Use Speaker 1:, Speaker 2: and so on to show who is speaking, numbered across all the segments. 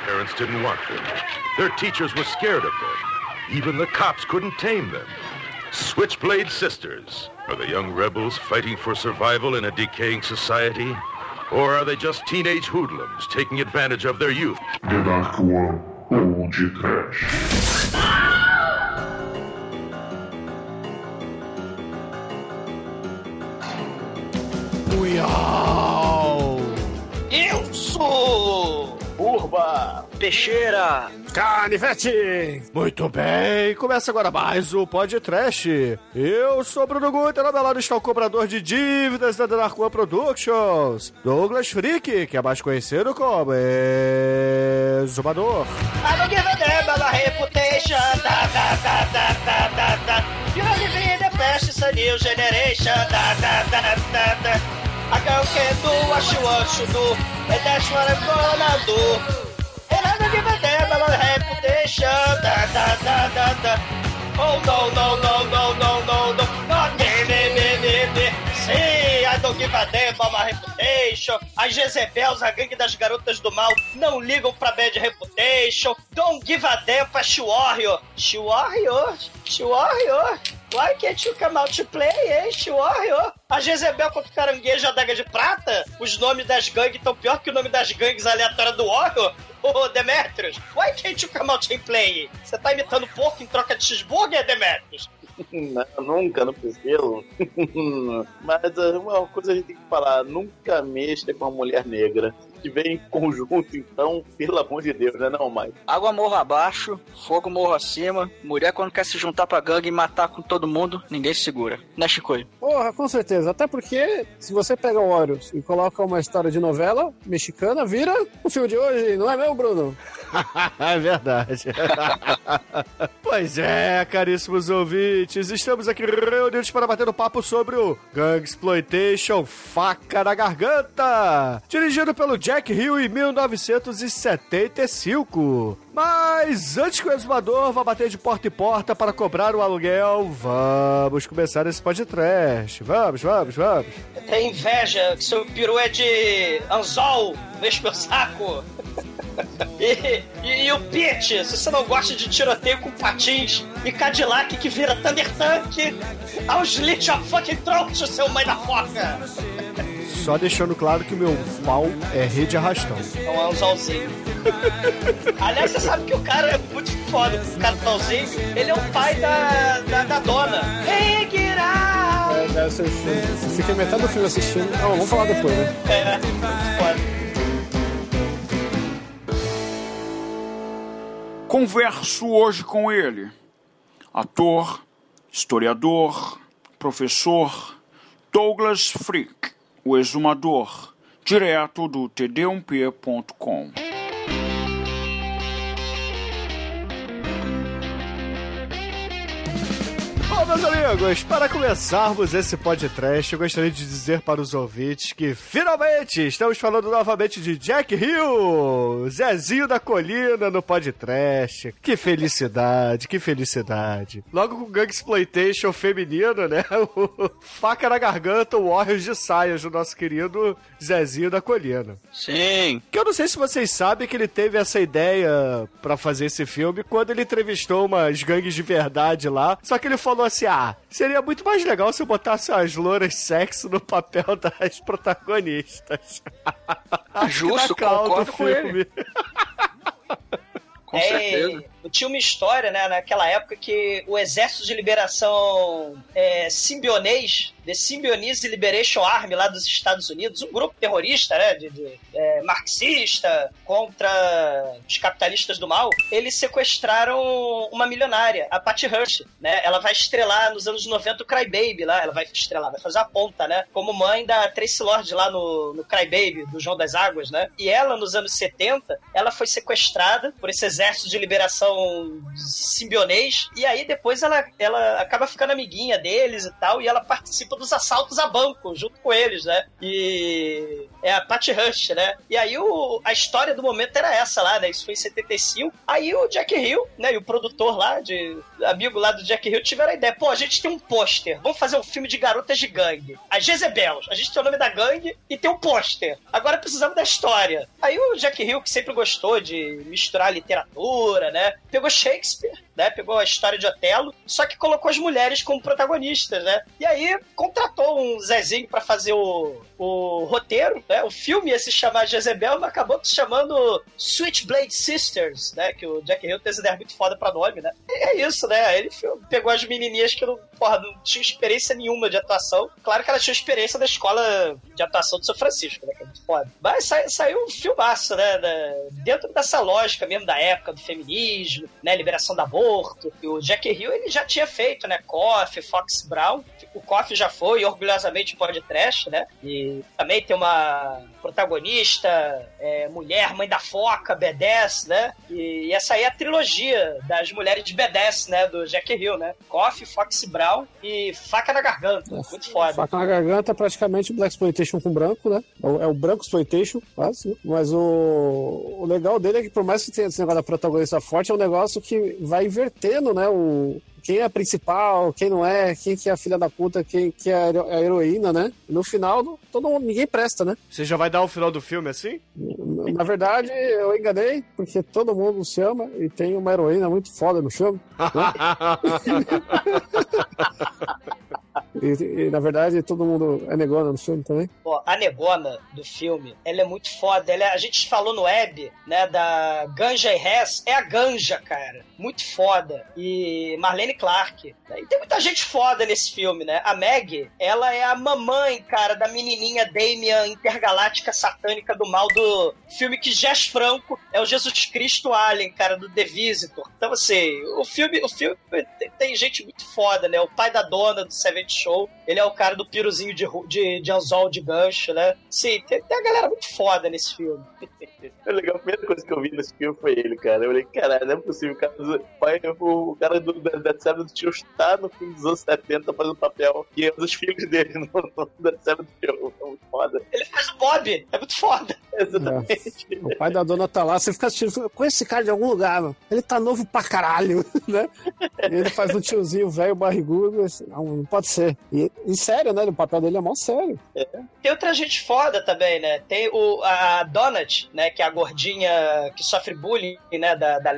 Speaker 1: parents didn't want them. Their teachers were scared of them. Even the cops couldn't tame them. Switchblade Sisters. Are the young rebels fighting for survival in a decaying society? Or are they just teenage hoodlums taking advantage of their youth?
Speaker 2: The Dark One ou de
Speaker 3: Peixeira.
Speaker 4: Canivete! Muito bem, começa agora mais o Podcast. Eu sou Bruno Guter, ao meu lado está o cobrador de dívidas da Dark One Productions, Douglas Freak, que é mais conhecido como Exumador.
Speaker 3: I don't give a damn about my reputation. Da, da, da, da, da, da, da. You only be the best, it's a new generation. Da, da, da, da, da. I don't care do what you want to do. And that's what I'm gonna do. Reputation. Da, da, da, da, da. Oh, no, no, no, no, no, no, no. Not me, me, me, me, me. Sim, I don't give a damn about my reputation. As Jezebels, a gangue das garotas do mal, não ligam pra bad reputation. Don't give a damn pra Warrior. Warrior? Warrior? Why can't you come out to play, hein, Warrior? A Jezebel contra o caranguejo e a daga de prata? Os nomes das gangues estão pior que o nome das gangues aleatórias do Warrior? Ô, Demetrius, why can't you come out and play? Você tá imitando porco em troca de cheeseburger, Demetrius?
Speaker 5: Não, nunca, não preciso. Mas uh, uma coisa a gente tem que falar: nunca mexa com uma mulher negra. Se tiver em conjunto, então, pelo amor de Deus, né, não, mais.
Speaker 3: Água morro abaixo, fogo morro acima. Mulher, quando quer se juntar pra gangue e matar com todo mundo, ninguém se segura. Né, Chicoio?
Speaker 6: Porra, com certeza. Até porque, se você pega o Warriors e coloca uma história de novela mexicana, vira o filme de hoje, não é mesmo, Bruno?
Speaker 4: é verdade. pois é, caríssimos ouvintes, estamos aqui reunidos para bater um papo sobre o Gang Exploitation Faca na Garganta, dirigido pelo Jack Hill em 1975. Mas antes que o exumador vá bater de porta em porta para cobrar o aluguel, vamos começar esse podcast. Vamos, vamos, vamos.
Speaker 3: Tem inveja que seu peru é de anzol, mexe meu saco. E, e, e, o Pete, se você não gosta de tiroteio com patins e Cadillac que vira Thunder Tank, aos Slit of fucking throat, seu mãe da foca!
Speaker 4: Só deixando claro que o meu pau é rede arrastão.
Speaker 3: É um anzolzinho. Aliás, você sabe que o cara é muito foda, o cara tãozinho, ele é o pai da, da, da dona. Hey, get out!
Speaker 6: É, deve ser filme. Fiquei metade do filme assistindo. Não, vamos falar depois, né?
Speaker 3: É, foda.
Speaker 7: Converso hoje com ele, ator, historiador, professor Douglas Freak, o exumador, direto do td1p.com.
Speaker 4: Bom, meus amigos, para começarmos esse podcast, eu gostaria de dizer para os ouvintes que finalmente estamos falando novamente de Jack Hill, Zezinho da Colina no podcast. Que felicidade, que felicidade. Logo com o Gang Exploitation feminino, né? O faca na garganta, o Warriors de saias do nosso querido Zezinho da Colina.
Speaker 3: Sim.
Speaker 4: Que eu não sei se vocês sabem que ele teve essa ideia para fazer esse filme quando ele entrevistou umas gangues de verdade lá. Só que ele falou assim: ah, seria muito mais legal se eu botasse as louras sexo no papel das protagonistas.
Speaker 3: Justo, concordo com ele.
Speaker 7: Com
Speaker 3: É,
Speaker 7: certeza.
Speaker 3: Tinha uma história, né, naquela época que o Exército de Liberação é, Simbionês, The Symbionese Liberation Army lá dos Estados Unidos, um grupo terrorista, né, de, de, é, marxista contra os capitalistas do mal, eles sequestraram uma milionária, a Patty Hearst, né? Ela vai estrelar nos anos 90 o Crybaby lá, ela vai estrelar, vai fazer a ponta, né? Como mãe da Tracy Lord lá no, no Crybaby, do João das Águas, né? E ela, nos anos 70, ela foi sequestrada por esse exército de liberação simbionês, e aí depois ela, ela acaba ficando amiguinha deles e tal, e ela participa participa dos assaltos a banco junto com eles, né? E é a Patty Rush, né? E aí o, a história do momento era essa lá, né? Isso foi em 75. Aí o Jack Hill, né? E o produtor lá, de amigo lá do Jack Hill, tiveram a ideia: pô, a gente tem um pôster, vamos fazer um filme de garotas de gangue. As Jezebels. A gente tem o nome da gangue e tem um pôster. Agora precisamos da história. Aí o Jack Hill, que sempre gostou de misturar literatura, né? Pegou Shakespeare, né? Pegou a história de Otelo, só que colocou as mulheres como protagonistas, né? E aí contratou um Zezinho para fazer o, o roteiro, né? O filme ia se chamar Jezebel, mas acabou se chamando Switchblade Sisters, né? Que o Jack Hill tem essa ideia muito foda pra nome, né? E é isso, né? Ele pegou as menininhas que não, porra, não tinham experiência nenhuma de atuação. Claro que elas tinham experiência da escola de atuação do São Francisco, né? Que é muito foda. Mas sa saiu um filmaço, né? Da, dentro dessa lógica mesmo da época do feminismo, né? Liberação do aborto. E o Jack Hill, ele já tinha feito, né? Coffee, Fox Brown. O Coffee já foi, orgulhosamente, podcast, né? E também tem uma protagonista, é, mulher, mãe da foca, B10, né? E, e, essa aí é a trilogia das mulheres de B10, né? Do Jack Hill, né? Coffee, Fox Brown e Faca na Garganta. É, Muito foda.
Speaker 6: Faca na Garganta é praticamente Black Exploitation com branco, né? É o, é o branco Exploitation, quase. Mas o, o legal dele é que, por mais que tenha esse negócio da protagonista forte, é um negócio que vai invertendo, né? O, quem é a principal, quem não é, quem que é a filha da puta, quem que é a heroína, né? No final, todo mundo, ninguém presta, né?
Speaker 4: Você já vai dar o final do filme assim?
Speaker 6: Na verdade, eu enganei, porque todo mundo se ama e tem uma heroína muito foda no filme. Né? E, e, na verdade, todo mundo é negona no filme também.
Speaker 3: Pô, a negona do filme, ela é muito foda. Ela é, a gente falou no web, né, da Ganja e Hess. É a Ganja, cara. Muito foda. E Marlene Clark. E tem muita gente foda nesse filme, né? A Meg, ela é a mamãe, cara, da menininha Damian intergaláctica satânica do mal do filme que Jess Franco é o Jesus Cristo Alien, cara, do The Visitor. Então, assim, o filme, o filme tem, tem gente muito foda, né? O pai da dona do Seventh Show, ele é o cara do piruzinho de, de, de anzol de gancho, né? Sim, tem, tem a galera muito foda nesse filme.
Speaker 5: É legal, a primeira coisa que eu vi nesse filme foi ele, cara. Eu falei, caralho, não é possível. O cara, o, o cara do, da, série do tio está no filme dos anos 70 fazendo papel e é um dos filhos dele no, no, da série do tio. É muito foda.
Speaker 3: Ele faz o Bob, é muito foda.
Speaker 5: Exatamente.
Speaker 6: É. O pai da dona tá lá, você fica assistindo, conhece esse cara de algum lugar, mano. Ele tá novo pra caralho, né? E ele faz um tiozinho velho barrigudo, assim, não, não pode ser. E, e sério, né? O papel dele é mó sério.
Speaker 3: É. Tem outra gente foda também, né? Tem o, a Donut, né? Que é a gordinha que sofre bullying, né? Da, da.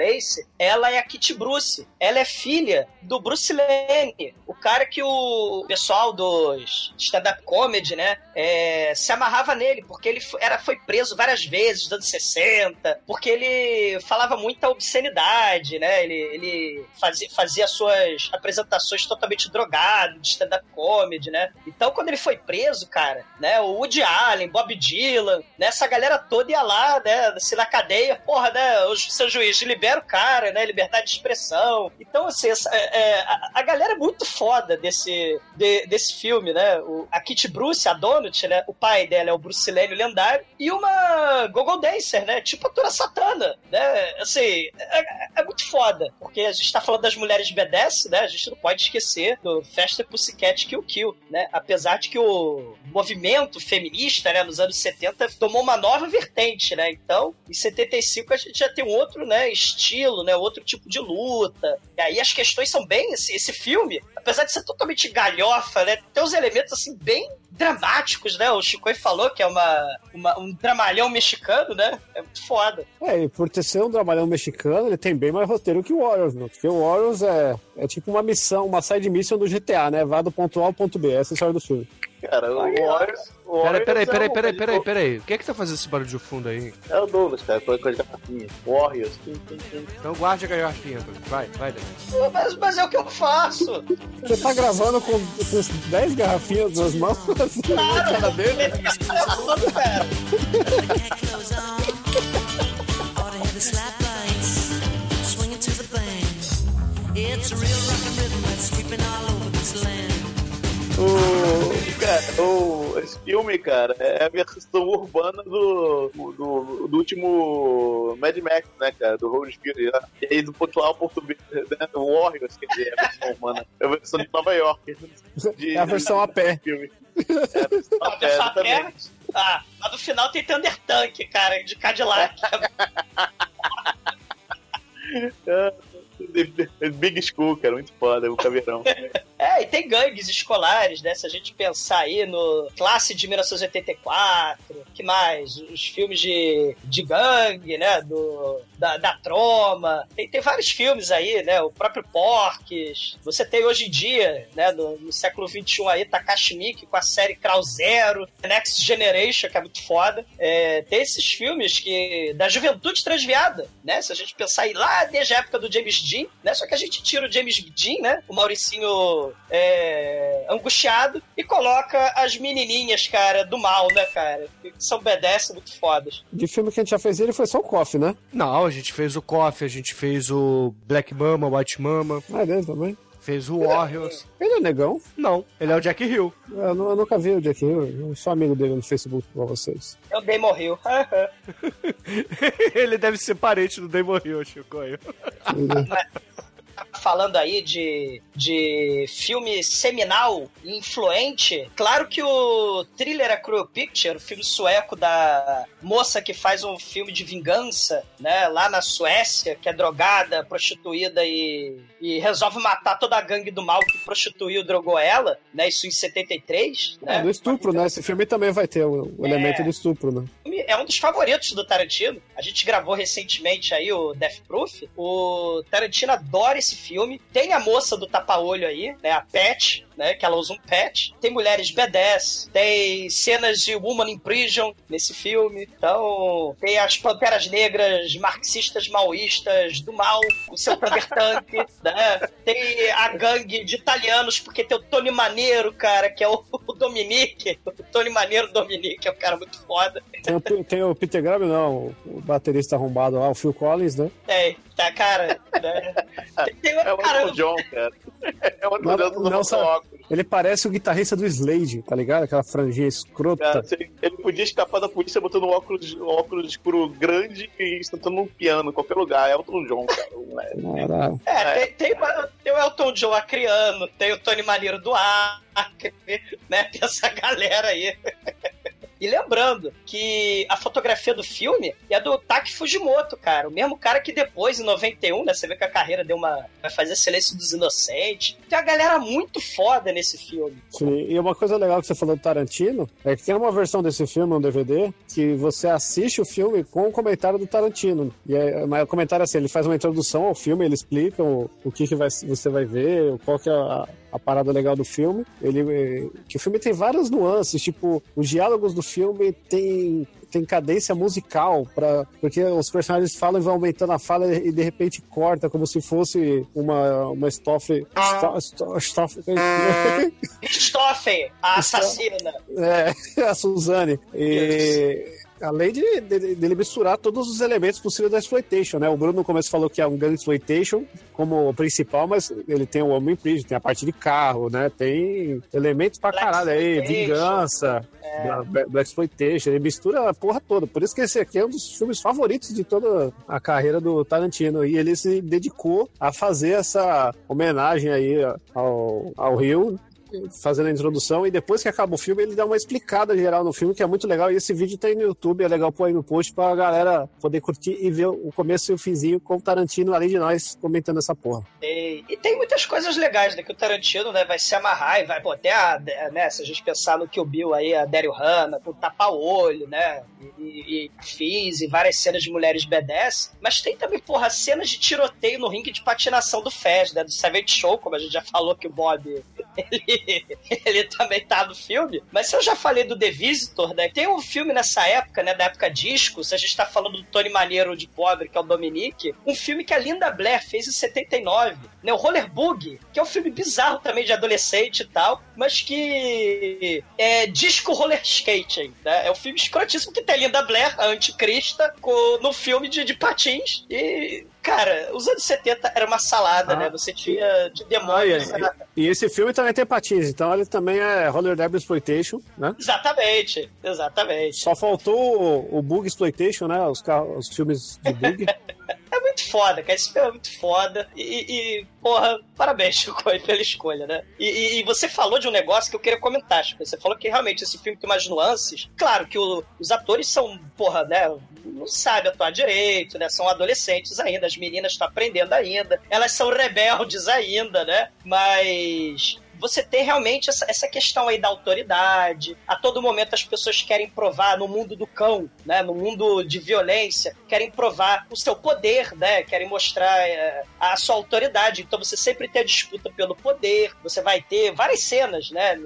Speaker 3: Ela é a Kitty Bruce. Ela é filha do Bruce Lane, o cara que o pessoal dos stand-up comedy, né? É, se amarrava nele, porque ele era, foi preso várias vezes nos anos 60, porque ele falava muita obscenidade, né? Ele, ele fazia, fazia suas apresentações totalmente drogado, de stand-up comedy, né? Então, quando ele foi preso, cara, né? O Woody Allen, Bob Dylan, né? Essa galera toda ia lá, né? Se na cadeia, porra, né? O seu juiz libera o cara, né? Liberdade de expressão. Então, assim, essa, é, a, a, galera é muito foda desse, de, desse filme, né? O, a Kitty Bruce, a Donut, né? O pai dela é o Bruce lendário. E uma Gogo Dancer, né? Tipo a Tura Satana, né? Assim, é, é, muito foda. Porque a gente tá falando das mulheres BDS, né? A gente não pode esquecer do Festa Pussycat Kill Kill, né? Apesar de que o movimento feminista, né? Nos anos 70 tomou uma nova vertente, né? Então, em 75 a gente já tem um outro, né? Estilo, né? Outro tipo de luta. E aí as questões são bem... Esse filme, apesar de ser totalmente galhofa, né? Tem uns elementos, assim, bem dramáticos, né? O Chico falou que é uma, uma, um dramalhão mexicano, né? É muito foda.
Speaker 6: É, e por ter sido um dramalhão mexicano, ele tem bem mais roteiro que o Warriors, né? Porque o Warriors é, é tipo uma missão, uma side mission do GTA, né? Vá do ponto A ao ponto B. Essa é a história do filme.
Speaker 5: Cara, o Warriors.
Speaker 4: Peraí, peraí, peraí, peraí, peraí, peraí. O que é que tá fazendo esse barulho de fundo aí?
Speaker 5: É o Douglas, cara, com as garrafinhas. Warriors.
Speaker 4: Então guarde a garrafinha, Vai, vai,
Speaker 3: mas, mas é o que eu faço.
Speaker 6: Você tá gravando com, com 10 garrafinhas nas mãos?
Speaker 3: Claro,
Speaker 6: cara dele?
Speaker 5: It's a real rock and rhythm that's sweeping all over this land. O, cara, o, esse filme, cara, é a versão urbana do, do, do último Mad Max, né, cara? Do Road Fury. Né? E aí, do ao B, né? O Warriors, quer dizer, é a versão urbana. É a versão de Nova York. De,
Speaker 6: É a versão a pé.
Speaker 5: filme. É a versão a pé, exatamente.
Speaker 3: Ah, mas no final tem Thunder Tank, cara, de Cadillac.
Speaker 5: Big School, cara, muito foda, o caveirão.
Speaker 3: É, e tem gangues escolares, né? Se a gente pensar aí no Classe de 1984, que mais? Os filmes de, de gangue, né? Do, da, da Troma. Tem, tem vários filmes aí, né? O próprio Porques. Você tem hoje em dia, né? No, no século XXI aí, Takashi Miike com a série Crow Zero, Next Generation, que é muito foda. É, tem esses filmes que da juventude transviada, né? Se a gente pensar aí lá desde a época do James Dean, né? Só que a gente tira o James Dean, né? O Mauricinho é, angustiado e coloca as menininhas, cara, do mal, né, cara? Que são BDS muito fodas.
Speaker 6: De filme que a gente já fez ele foi só o Coffee, né?
Speaker 4: Não, gente fez o Coffee, a gente fez o Black Mama, White Mama,
Speaker 6: Ah, é dele também.
Speaker 4: fez o Warriors.
Speaker 6: Ele é negão.
Speaker 4: Não, ele é o Jack Hill.
Speaker 6: Eu, eu nunca vi o Jack Hill. Eu sou amigo dele no Facebook igual vocês.
Speaker 3: É o Damon Hill.
Speaker 4: ele deve ser parente do Damon Hill, Chico.
Speaker 3: Falando aí de, de filme seminal e influente, claro que o Thriller A Cruel Picture, o filme sueco da moça que faz um filme de vingança, né, lá na Suécia, que é drogada, prostituída e, e resolve matar toda a gangue do mal que prostituiu e drogou ela, né, isso em 73, né?
Speaker 6: É, do estupro, né? Esse filme também vai ter o, o
Speaker 3: É.
Speaker 6: elemento do estupro, né?
Speaker 3: é um dos favoritos do Tarantino. A gente gravou recentemente aí o Death Proof. O Tarantino adora esse filme. Tem a moça do tapa-olho aí, né? A Pet, né? Que ela usa um pet. Tem mulheres B10. Tem cenas de Woman in Prison nesse filme. Então, tem as Panteras Negras marxistas maoístas do mal, o seu Thunder Tank, né? Tem a gangue de italianos, porque tem o Tony Maneiro, cara, que é o, o Dominique. O Tony Maneiro Dominique é um cara muito foda.
Speaker 6: Tem o, tem o Peter Graham, não, o, baterista arrombado lá, o Phil Collins, né?
Speaker 3: Tem, tá, cara. Né? Tem, tem,
Speaker 5: É o John, cara. É o
Speaker 6: Não, não. Ele parece o guitarrista do Slade, tá ligado? Aquela franjinha escrota.
Speaker 5: Cara, se ele, podia escapar da polícia botando um óculos, um óculos escuro grande e sentando num piano em qualquer lugar. É Elton John, cara.
Speaker 6: Era-
Speaker 3: É, tem, tem, tem o Elton John Acriano, tem o Tony Maneiro do Acre, né? Tem essa galera aí. E lembrando que a fotografia do filme é do Taki Fujimoto, cara. O mesmo cara que depois, em 91, né? Você vê que a carreira deu uma. Vai fazer Silêncio dos Inocentes. Tem uma galera muito foda nesse filme.
Speaker 6: Sim, e uma coisa legal que você falou do Tarantino é que tem uma versão desse filme, um DVD, que você assiste o filme com o comentário do Tarantino. E é, mas o comentário é assim, ele faz uma introdução ao filme, ele explica o, o que, que vai, você vai ver, qual que é a, a parada legal do filme. Ele, eh, que o filme tem várias nuances, tipo, os diálogos do filme tem tem cadência musical para porque os personagens falam e vão aumentando a fala e de repente corta como se fosse uma uma estofe esto- esto- estofe
Speaker 3: a assassina.
Speaker 6: É, a Suzane. E, além de, de- dele misturar todos os elementos possíveis da exploitation, né? O Bruno no começo falou que é um gun exploitation como principal, mas ele tem o homem prison, tem a parte de carro, né? Tem elementos pra
Speaker 3: Black
Speaker 6: caralho aí, vingança, Bla- Black Exploitation, ele mistura a porra toda. Por isso que esse aqui é um dos filmes favoritos de toda a carreira do Tarantino. E ele se dedicou a fazer essa homenagem aí ao, ao Rio, fazendo a introdução. E depois que acaba o filme, ele dá uma explicada geral no filme, que é muito legal. E esse vídeo tá aí no YouTube, é legal pôr aí no post pra galera poder curtir e ver o começo e o finzinho com o Tarantino, além de nós, comentando essa porra.
Speaker 3: E, e tem muitas coisas legais, né? Que o Tarantino né, vai se amarrar e vai, pô, até a, né, se a gente pensar no Kill Bill aí, a Daryl Hannah, com tapa-olho, né? E, e, e várias cenas de mulheres B10. Mas tem também, porra, cenas de tiroteio no ringue de patinação do Fez, né? Do Savage Show, como a gente já falou que o Bob, ele, ele também tá no filme. Mas se eu já falei do The Visitor, né? Tem um filme nessa época, né? Da época disco, se a gente tá falando do Tony Maneiro de pobre, que é o Dominique, um filme que a Linda Blair fez em 79, né? O Roller Bug, que é um filme bizarro também de adolescente e tal, mas que é disco roller skating, né? É um filme escrotíssimo que tem a Linda Blair, a anticrista, com, no filme de, de patins e cara, os anos 70 era uma salada,
Speaker 6: Ah.
Speaker 3: né? Você tinha de demônios.
Speaker 6: Ah, e-
Speaker 3: era-
Speaker 6: E esse filme também tem patins, então ele também é Roller Derby Exploitation, né?
Speaker 3: Exatamente, exatamente.
Speaker 6: Só faltou o, o Bug Exploitation, né? Os, carros, os filmes de bug.
Speaker 3: É muito foda, cara. Esse filme é muito foda. E, e- porra, parabéns, Chico, pela escolha, né? E, e- e você falou de um negócio que eu queria comentar, Chico. Você falou que realmente esse filme tem umas nuances. Claro que o- os atores são, porra, né? Não sabem atuar direito, né? São adolescentes ainda, as meninas estão aprendendo ainda. Elas são rebeldes ainda, né? Mas você tem realmente essa, essa questão aí da autoridade. A todo momento as pessoas querem provar no mundo do cão, né? No mundo de violência, querem provar o seu poder, né? Querem mostrar é, a sua autoridade. Então você sempre tem a disputa pelo poder. Você vai ter várias cenas, né?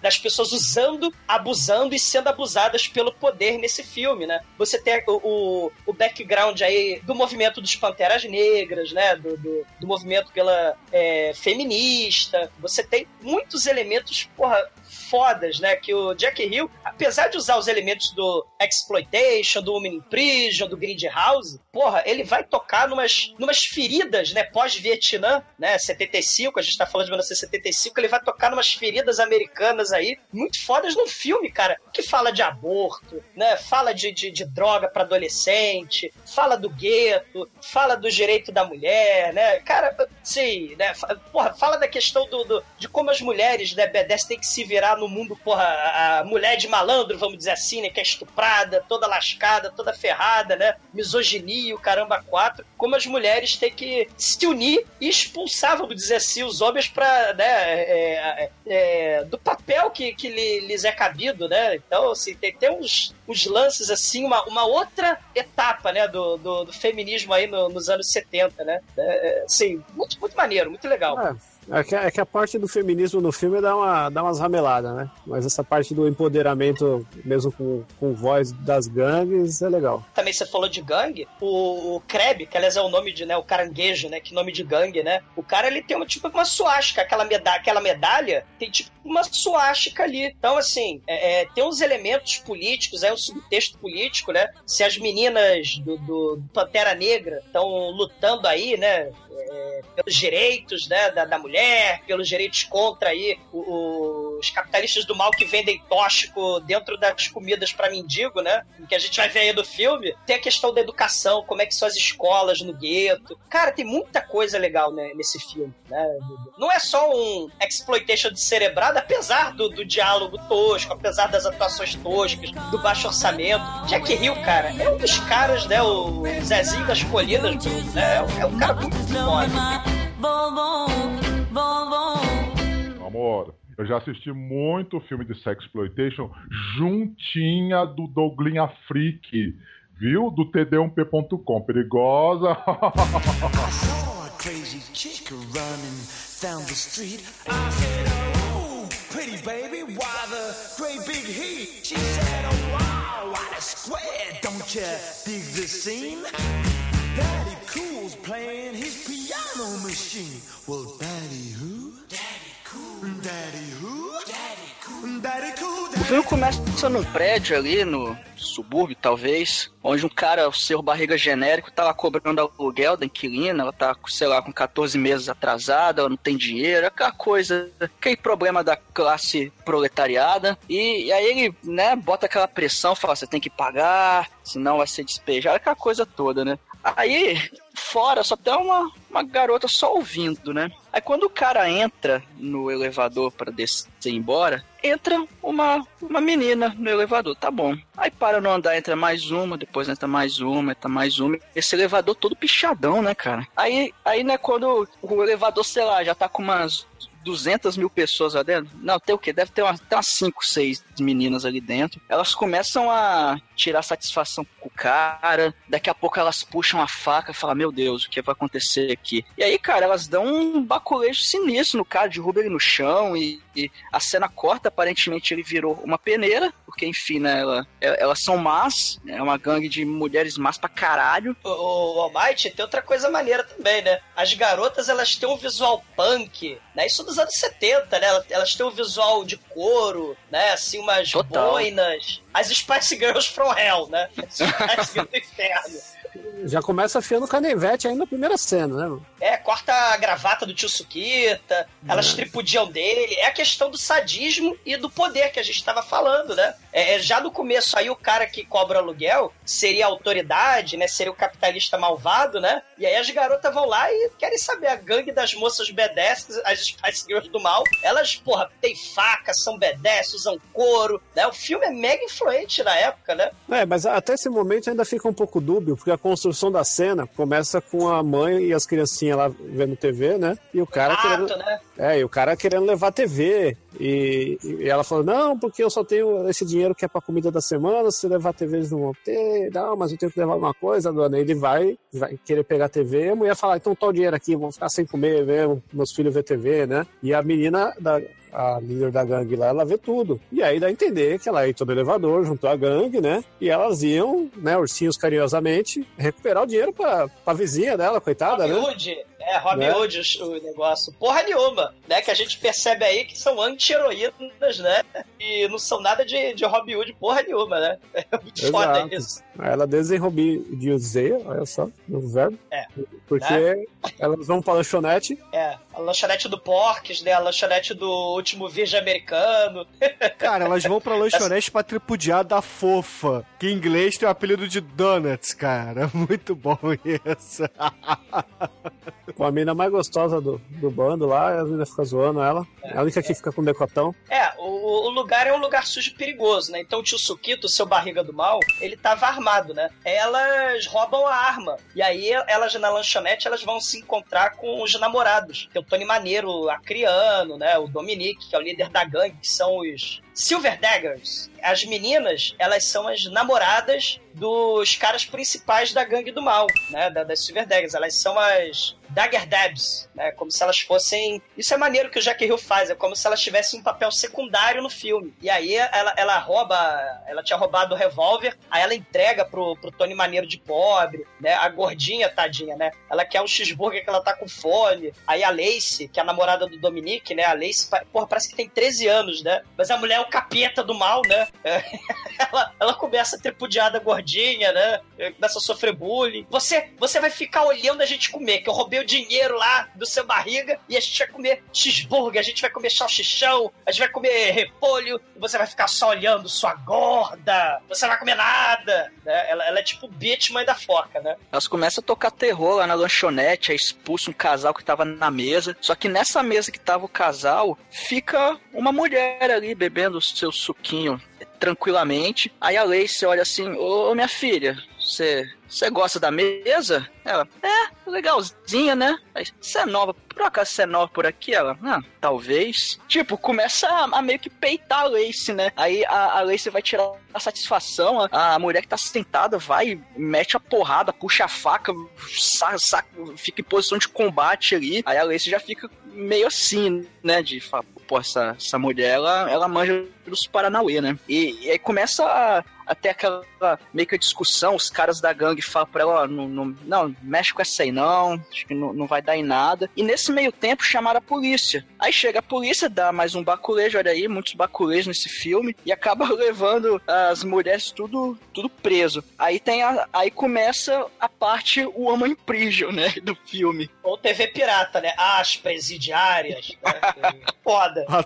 Speaker 3: Das pessoas usando, abusando e sendo abusadas pelo poder nesse filme, né? Você tem o, o, o background aí do movimento dos Panteras Negras, né? Do, do, do movimento pela é, feminista. Você tem muitos elementos, porra, fodas, né? Que o Jack Hill, apesar de usar os elementos do Exploitation, do Woman in Prison, do Grindhouse, porra, ele vai tocar numas, numas feridas, né? Pós-Vietnã, né? 75, a gente tá falando de 1975, ele vai tocar numas feridas americanas aí, muito fodas no filme, cara, que fala de aborto, né? Fala de, de, de droga para adolescente, fala do gueto, fala do direito da mulher, né? Cara, sim, né? Porra, fala da questão do, do de como as mulheres, né, B10 têm que se virar no mundo, porra, a mulher de malandro, vamos dizer assim, né? Que é estuprada, toda lascada, toda ferrada, né? Misoginia, o caramba quatro. Como as mulheres têm que se unir e expulsar, vamos dizer assim, os homens pra, né? é, é, do papel que, que lhe- lhes é cabido, né? Então, assim, tem, tem uns, uns lances, assim, uma, uma outra etapa, né? Do, do, do feminismo aí no- nos anos 70, né? É, é, assim, muito, muito maneiro, muito legal.
Speaker 6: É, é, que, é que a parte do feminismo no filme dá, uma, dá umas rameladas, né? Mas essa parte do empoderamento, mesmo com, com voz das gangues, é legal.
Speaker 3: também você falou de gangue, o, o Kreb, que aliás é o nome de, né, o caranguejo, né, que nome de gangue, né? O cara, ele tem uma, tipo uma suástica, aquela medalha, aquela medalha tem tipo uma suástica ali. Então, assim, é, é, tem uns elementos políticos, é um subtexto político, né? Se as meninas do, do Pantera Negra estão lutando aí, né, é, pelos direitos né, da, da mulher, pelos direitos contra aí o- os capitalistas do mal que vendem tóxico dentro das comidas para mendigo, né? Que a gente vai ver aí do filme. Tem a questão da educação, como é que são as escolas no gueto. Cara, tem muita coisa legal né, nesse filme, né? Não é só um exploitation de cerebrado, apesar do, do diálogo tosco, apesar das atuações toscas, do baixo orçamento. Jack Hill, cara, é um dos caras, né? O Zezinho das Colinas, né? É um cara muito foda.
Speaker 2: Amor, eu já assisti muito filme de sexploitation juntinha do Douglinha Freak, viu? Do td1p.com. Perigosa.
Speaker 8: I saw a crazy chick running down the street. I said, Oh, pretty baby, why the great big heat? She said, Oh, wow, what a square. Don't you dig this scene? Daddy Cool's playing his piano machine. Well,
Speaker 9: O filme começa no prédio ali, no subúrbio, talvez, onde um cara, o seu barriga genérico, tá lá cobrando aluguel da inquilina, ela tá, sei lá, com 14 meses atrasada, ela não tem dinheiro, aquela coisa, aquele problema da classe proletariada. E, e aí ele, né, bota aquela pressão, fala, você tem que pagar, senão vai ser despejado, aquela coisa toda, né? Aí, fora, só tem uma, uma garota só ouvindo, né? Aí quando o cara entra no elevador para descer embora, entra uma, uma menina no elevador, tá bom. Aí para no andar, entra mais uma, depois entra mais uma, entra mais uma. Esse elevador todo pichadão, né, cara? Aí, aí né, quando o elevador, sei lá, já tá com umas 200 mil pessoas lá dentro. Não, tem o quê? Deve ter umas, tem umas 5, 6 meninas ali dentro. Elas começam a tirar satisfação com o cara. Daqui a pouco elas puxam a faca e falam: Meu Deus, o que vai acontecer aqui? E aí, cara, elas dão um baculejo sinistro no cara, derruba ele no chão e, e a cena corta. Aparentemente ele virou uma peneira, porque enfim, né? Ela, elas são más, é uma gangue de mulheres más pra caralho.
Speaker 3: O, o Almighty tem outra coisa maneira também, né? As garotas, elas têm um visual punk, né? Isso dos anos 70, né? Elas- Elas têm um visual de couro, né? Assim, umas
Speaker 9: Total.
Speaker 3: boinas. As Spice Girls from Hell, né? As Spice Girls do inferno.
Speaker 6: Já começa afiando canivete aí na primeira cena, né?
Speaker 3: É, corta a gravata do tio Sukita, elas tripudiam dele. É a questão do sadismo e do poder que a gente estava falando, né? É, é, já no começo aí o cara que cobra aluguel seria a autoridade, né? Seria o capitalista malvado, né? E aí as garotas vão lá e querem saber a gangue das moças B10, as, as senhoras do mal. Elas, porra, tem faca, são B10, usam couro, né? O filme é mega influente na época, né?
Speaker 6: É, mas até esse momento ainda fica um pouco dúbio, porque a construção da cena começa com a mãe e as criancinhas lá vendo TV, né? E o cara querendo.
Speaker 3: Rato, né?
Speaker 6: É, e o cara querendo levar TV. E, e ela falou: Não, porque eu só tenho esse dinheiro que é pra comida da semana. Se levar TV, eles não vão ter. Não, mas eu tenho que levar alguma coisa, dona. Ele vai, vai querer pegar a TV. E a mulher fala: Então, tá o dinheiro aqui, vou ficar sem comer mesmo. Meus filhos ver TV, né? E a menina da. A líder da gangue lá, ela vê tudo. E aí dá a entender que ela entrou no elevador, juntou a gangue, né? E elas iam, né, ursinhos carinhosamente, recuperar o dinheiro pra, pra vizinha dela, coitada,
Speaker 3: Robin
Speaker 6: né?
Speaker 3: Hood. É, Robin
Speaker 6: Né?
Speaker 3: Hood o, negócio. Porra nenhuma, né? Que a gente percebe aí que são anti-heroínas, né? E não são nada de, de Robin Hood porra nenhuma, né? É muito foda
Speaker 6: Exato.
Speaker 3: isso.
Speaker 6: Aí ela desenrobidizeia, olha só, no verbo.
Speaker 3: É.
Speaker 6: Porque
Speaker 3: Né?
Speaker 6: elas vão pra lanchonete.
Speaker 3: É, a lanchonete do Porques, né? A lanchonete do último virgem americano.
Speaker 4: Cara, elas vão pra lanchonete pra tripudiar da fofa, que em inglês tem o apelido de Donuts, cara. Muito bom isso.
Speaker 6: Com a mina mais gostosa do, do bando lá, a menina fica zoando ela. É a única que fica com decotão.
Speaker 3: É, o, o lugar é um lugar sujo e perigoso, né? Então o tio Sukito, o seu barriga do mal, ele tava armado, né? Elas roubam a arma. E aí elas na lanchonete, elas vão se encontrar com os namorados. Tem o Tony Maneiro acriano, né? O Dominique, que é o líder da gangue, que são os Silver Daggers. As meninas, elas são as namoradas dos caras principais da gangue do mal, né? Da, das Silver Daggers. Elas são as Dagger Dabs, né? Como se elas fossem. Isso é maneiro que o Jack Hill faz, é como se elas tivessem um papel secundário no filme. E aí ela, ela rouba. Ela tinha roubado o revólver, aí ela entrega pro, pro Tony Maneiro de pobre, né? A gordinha, tadinha, né? Ela quer um cheeseburger que ela tá com fome. Aí a Lacey, que é a namorada do Dominique, né? A Lacey, pa- porra, parece que tem 13 anos, né? Mas a mulher é o capeta do mal, né? ela, ela começa a tripudiar da gordinha, né? Começa a sofrer bullying. Você, você vai ficar olhando a gente comer, que eu roubei o dinheiro lá do seu barriga e a gente vai comer cheeseburger, a gente vai comer salsichão, a gente vai comer repolho e você vai ficar só olhando, sua gorda. Você não vai comer nada. Né? Ela, ela é tipo bitch mãe da foca, né?
Speaker 9: Elas começam a tocar terror lá na lanchonete, aí expulsa um casal que tava na mesa. Só que nessa mesa que tava o casal, fica uma mulher ali bebendo o seu suquinho tranquilamente. Aí a Lacey olha assim: Ô minha filha, você. Você gosta da mesa? Ela, é, legalzinha, né? Você é nova, por acaso você é nova por aqui? Ela, ah, talvez. Tipo, começa a, a meio que peitar a Lacey, né? Aí a, a Lacey vai tirar a satisfação, a, a mulher que tá sentada vai, mete a porrada, puxa a faca, sa, sa- fica em posição de combate ali. Aí a Lacey já fica meio assim, né? De falar, pô, essa, essa mulher, ela, ela manja dos Paranauê, né? E, e aí começa a, a ter aquela meio que a discussão, os caras da gangue falam pra ela, ó, não, não, não, mexe com essa aí não, acho que não, não vai dar em nada. E nesse meio tempo chamaram a polícia. Aí chega a polícia, dá mais um baculejo, olha aí, muitos baculejos nesse filme, e acaba levando as mulheres tudo, tudo preso. Aí tem a, aí começa a parte Woman in Prison, né, do filme.
Speaker 3: Ou TV pirata, né? As presidiárias. Né? Foda.
Speaker 4: A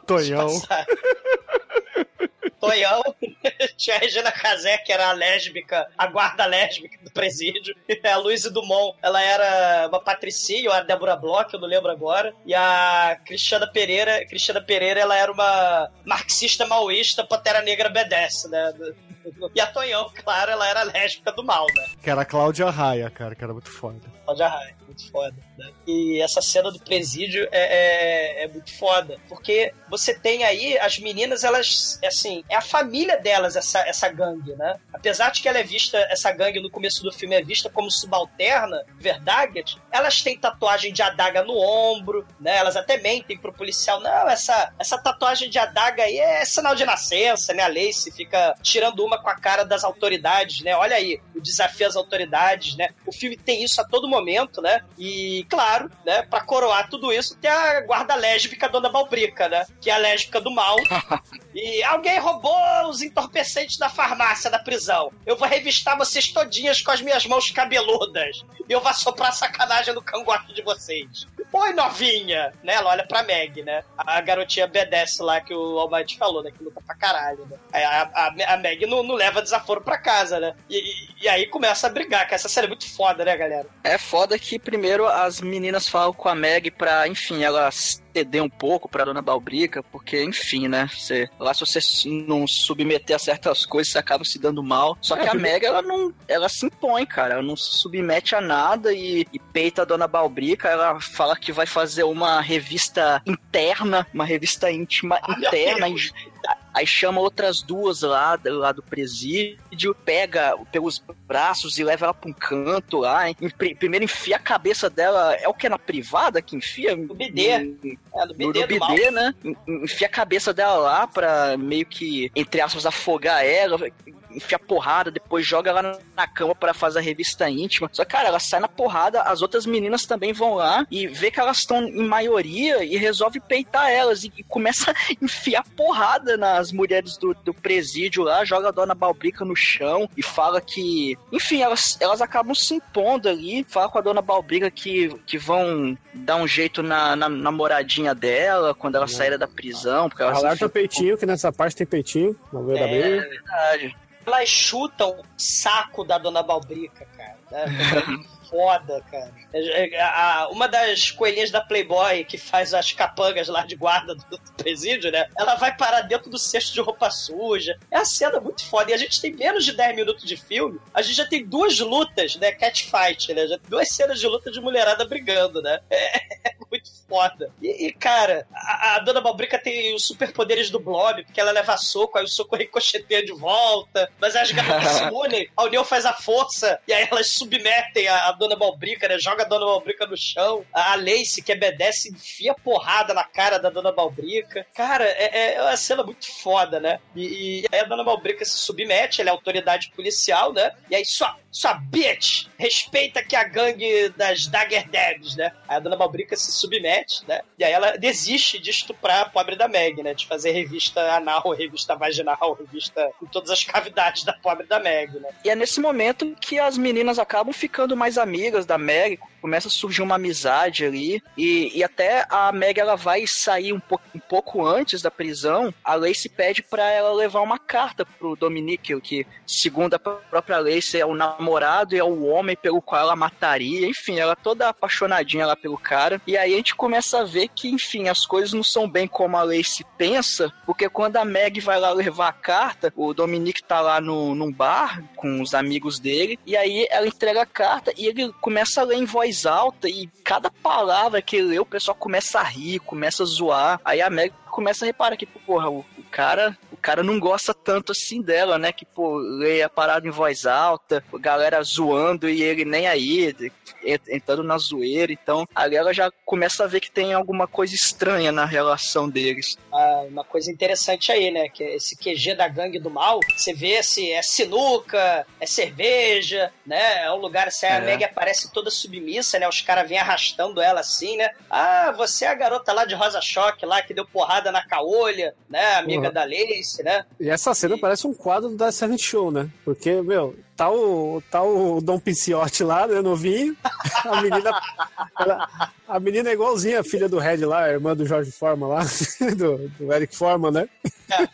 Speaker 4: Tonhão.
Speaker 3: Tinha a Regina Casé, que era a lésbica, a guarda lésbica do presídio. E a Luísa Dumont, ela era uma patricinha, ou a Débora Bloch, eu não lembro agora. E a Cristiana Pereira, Cristiana Pereira, ela era uma marxista maoísta, pantera negra B10, né? E a Tonhão, claro, ela era lésbica do mal, né?
Speaker 4: Que era a Cláudia Raia, cara, que era muito foda.
Speaker 3: Cláudia Raia, muito foda. Né? E essa cena do presídio é, é, é muito foda. Porque você tem aí as meninas, elas, assim, é a família delas, essa, essa gangue, né? Apesar de que ela é vista, essa gangue no começo do filme é vista como subalterna, verdade, elas têm tatuagem de adaga no ombro, né? Elas até mentem pro policial, não, essa, essa tatuagem de adaga aí é sinal de nascença, né? A Lacey fica tirando uma com a cara das autoridades, né? Olha aí, o desafio às autoridades, né? O filme tem isso a todo momento, né? E, claro, né, pra coroar tudo isso, tem a guarda lésbica Dona Balbrica, né? Que é a lésbica do mal. e alguém roubou os entorpecentes da farmácia da prisão. Eu vou revistar vocês todinhas com as minhas mãos cabeludas. E eu vou soprar sacanagem no cangote de vocês. Oi, novinha! Né? Ela olha pra Meg, né? A garotinha BDS lá que o Almighty falou, né? Que luta pra caralho, né? A, a, a Meg não, não leva desaforo pra casa, né? E, e, e aí começa a brigar, que essa série é muito foda, né, galera?
Speaker 9: É foda que primeiro as meninas falam com a Meg pra, enfim, ela ceder um pouco pra Dona Balbrica, porque, enfim, né? Você, lá se você não submeter a certas coisas, você acaba se dando mal. Só que a Meg, ela não. Ela se impõe, cara. Ela não se submete a nada e, e peita a Dona Balbrica. Ela fala que vai fazer uma revista interna, uma revista íntima interna. Aí chama outras duas lá, lá do presídio, pega pelos braços e leva ela pra um canto lá. hein? Pri- Primeiro enfia a cabeça dela. É o que? Na privada que enfia?
Speaker 3: No BD. É, no BD
Speaker 9: no. BD, né? En- Enfia a cabeça dela lá pra meio que, entre aspas, afogar ela. Enfia porrada, depois joga ela na- cama pra fazer a revista íntima. Só que, cara, ela sai na porrada, as outras meninas também vão lá e vê que elas estão em maioria e resolve peitar elas e, e começa a enfiar porrada nas mulheres do, do presídio lá, joga a dona Balbrica no chão e fala que, enfim, elas, elas acabam se impondo ali, fala com a dona Balbrica que, que vão dar um jeito na, na namoradinha dela quando ela sair da prisão, porque elas
Speaker 6: Alerta
Speaker 9: enfim,
Speaker 6: peitinho, que nessa parte tem peitinho, da
Speaker 3: É.
Speaker 6: briga.
Speaker 9: verdade.
Speaker 3: Elas chutam o saco da Dona Balbrica, cara. Né? Foda, cara. É, é, a- a- uma das coelhinhas da Playboy que faz as capangas lá de guarda do, do presídio, né? Ela vai parar dentro do cesto de roupa suja. É uma cena muito foda. E a gente tem menos de 10 minutos de filme. A gente já tem duas lutas, né? Catfight, né? Já tem duas cenas de luta de mulherada brigando, né? É, é muito foda. E, e, cara, a, a Dona Balbrica tem os superpoderes do Blob, porque ela leva soco, aí o soco ricocheteia de volta. Mas as garotas se unem, a União faz a força, e aí elas submetem a, a Dona Balbrica, né? Joga a Dona Balbrica no chão. A, a Lacey, que é BDS, enfia porrada na cara da Dona Balbrica. Cara, é, é uma cena muito foda, né? E, e aí a Dona Balbrica se submete, ela é autoridade policial, né? E aí sua, sua bitch, respeita que a gangue das Dagger Devs, né? Aí a Dona Balbrica se submete, né? E aí ela desiste de estuprar a pobre da Meg, né? De fazer revista anal, revista vaginal, revista em todas as cavidades da pobre da Meg, né?
Speaker 9: E é nesse momento que as meninas acabam ficando mais amigas da Meg, começa a surgir uma amizade ali, e, e até a Meg ela vai sair um, po um pouco antes da prisão, a Lacey pede pra ela levar uma carta pro Dominique, que segundo a própria Lacey é o namorado e é o homem pelo qual ela mataria, enfim, ela toda apaixonadinha lá pelo cara, e aí a gente começa a ver que, enfim, as coisas não são bem como a Lacey pensa, porque quando a Meg vai lá levar a carta, o Dominique tá lá no, num bar com os amigos dele, e aí ela entrega a carta e ele começa a ler em voz alta, e cada palavra que ele lê, o pessoal começa a rir, começa a zoar. Aí a Meg começa a reparar que, porra, cara. O cara não gosta tanto assim dela, né? Que, pô, lê a parada em voz alta, a galera zoando e ele nem aí, ent- entrando na zoeira. Então, ali ela já começa a ver que tem alguma coisa estranha na relação deles.
Speaker 3: Ah, uma coisa interessante aí, né? Que esse QG da gangue do mal, você vê se é sinuca, é cerveja, né? É um lugar assim, a
Speaker 9: É.
Speaker 3: Meg aparece toda submissa, né? Os caras vêm arrastando ela assim, né? Ah, você é a garota lá de Rosa Choque, lá que deu porrada na caolha, né? Amiga Da Lace, né?
Speaker 6: E essa cena parece um quadro da Silent Show, né? Porque, meu, tá o, tá o Dom Pinciotti lá, né, novinho. A menina, ela- a menina é igualzinha a filha do Red lá, a irmã do Jorge Forma lá, do, do Eric Forman, né?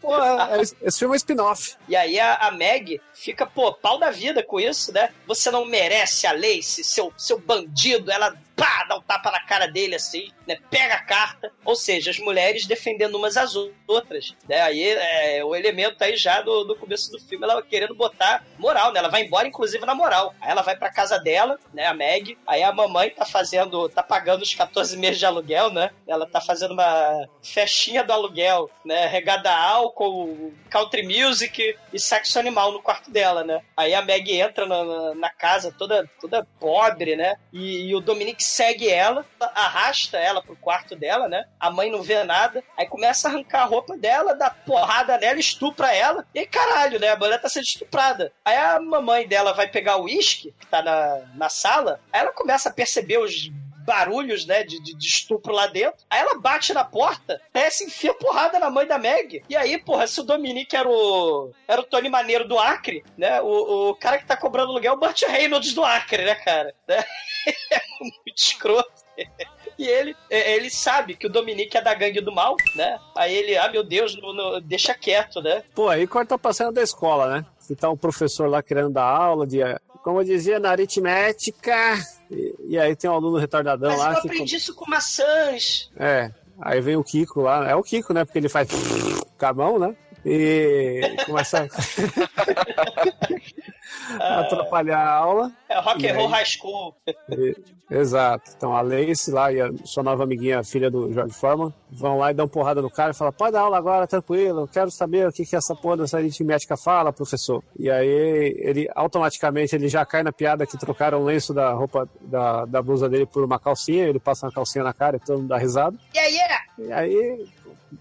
Speaker 6: Pô, é- esse filme é um spin-off.
Speaker 3: E aí a, a Meg fica, pô, pau da vida com isso, né? Você não merece a Lace, seu, seu bandido. Ela, pá, dá um tapa na cara dele assim, né? Pega a carta. Ou seja, as mulheres defendendo umas às outras, né? Aí é o elemento aí já do, do começo do filme, ela querendo botar moral, né? Ela vai embora, inclusive, na moral. Aí ela vai pra casa dela, né? A Meg. Aí a mamãe tá fazendo, tá pagando os 14 meses de aluguel, né? Ela tá fazendo uma festinha do aluguel, né? Regada a álcool, country music e sexo animal no quarto dela, né? Aí a Meg entra na, na- na casa toda, toda pobre, né? E, e o Dominique segue ela, arrasta ela pro quarto dela, né? A mãe não vê nada, aí começa a arrancar a roupa dela, dá porrada nela, estupra ela, e aí caralho, né? A mulher tá sendo estuprada. Aí a mamãe dela vai pegar o uísque, que tá na, na sala, aí ela começa a perceber os barulhos, né, de, de, de estupro lá dentro. Aí ela bate na porta, se enfia porrada na mãe da Meg. E aí, porra, se o Dominique era o, era o Tony Maneiro do Acre, né, o, o cara que tá cobrando aluguel é o Burt Reynolds do Acre, né, cara? Né? é muito escroto. E ele, é, ele sabe que o Dominique é da gangue do mal, né? Aí ele, ah, meu Deus, deixa quieto, né?
Speaker 6: Pô, aí corta pra cena da escola, né? Se tá um professor lá querendo dar aula de, como eu dizia, na aritmética. E, e aí tem um aluno retardadão
Speaker 3: Mas
Speaker 6: lá
Speaker 3: eu
Speaker 6: que.
Speaker 3: aprendi isso com maçãs.
Speaker 6: É, aí vem o Kiko lá. É o Kiko, né? Porque ele faz com a mão, né? E começa atrapalhar a aula.
Speaker 3: É rock
Speaker 6: E
Speaker 3: and roll
Speaker 6: aí?
Speaker 3: high school.
Speaker 6: E- Exato. Então a Lace lá e a sua nova amiguinha, a filha do George Foreman, vão lá e dão porrada no cara e falam: pode dar aula agora, tranquilo, eu quero saber o que, que essa porra dessa aritmética fala, professor. E aí ele automaticamente ele já cai na piada que trocaram o lenço da roupa da, da blusa dele por uma calcinha, ele passa uma calcinha na cara e todo mundo dá risada.
Speaker 3: Yeah, yeah!
Speaker 6: E aí,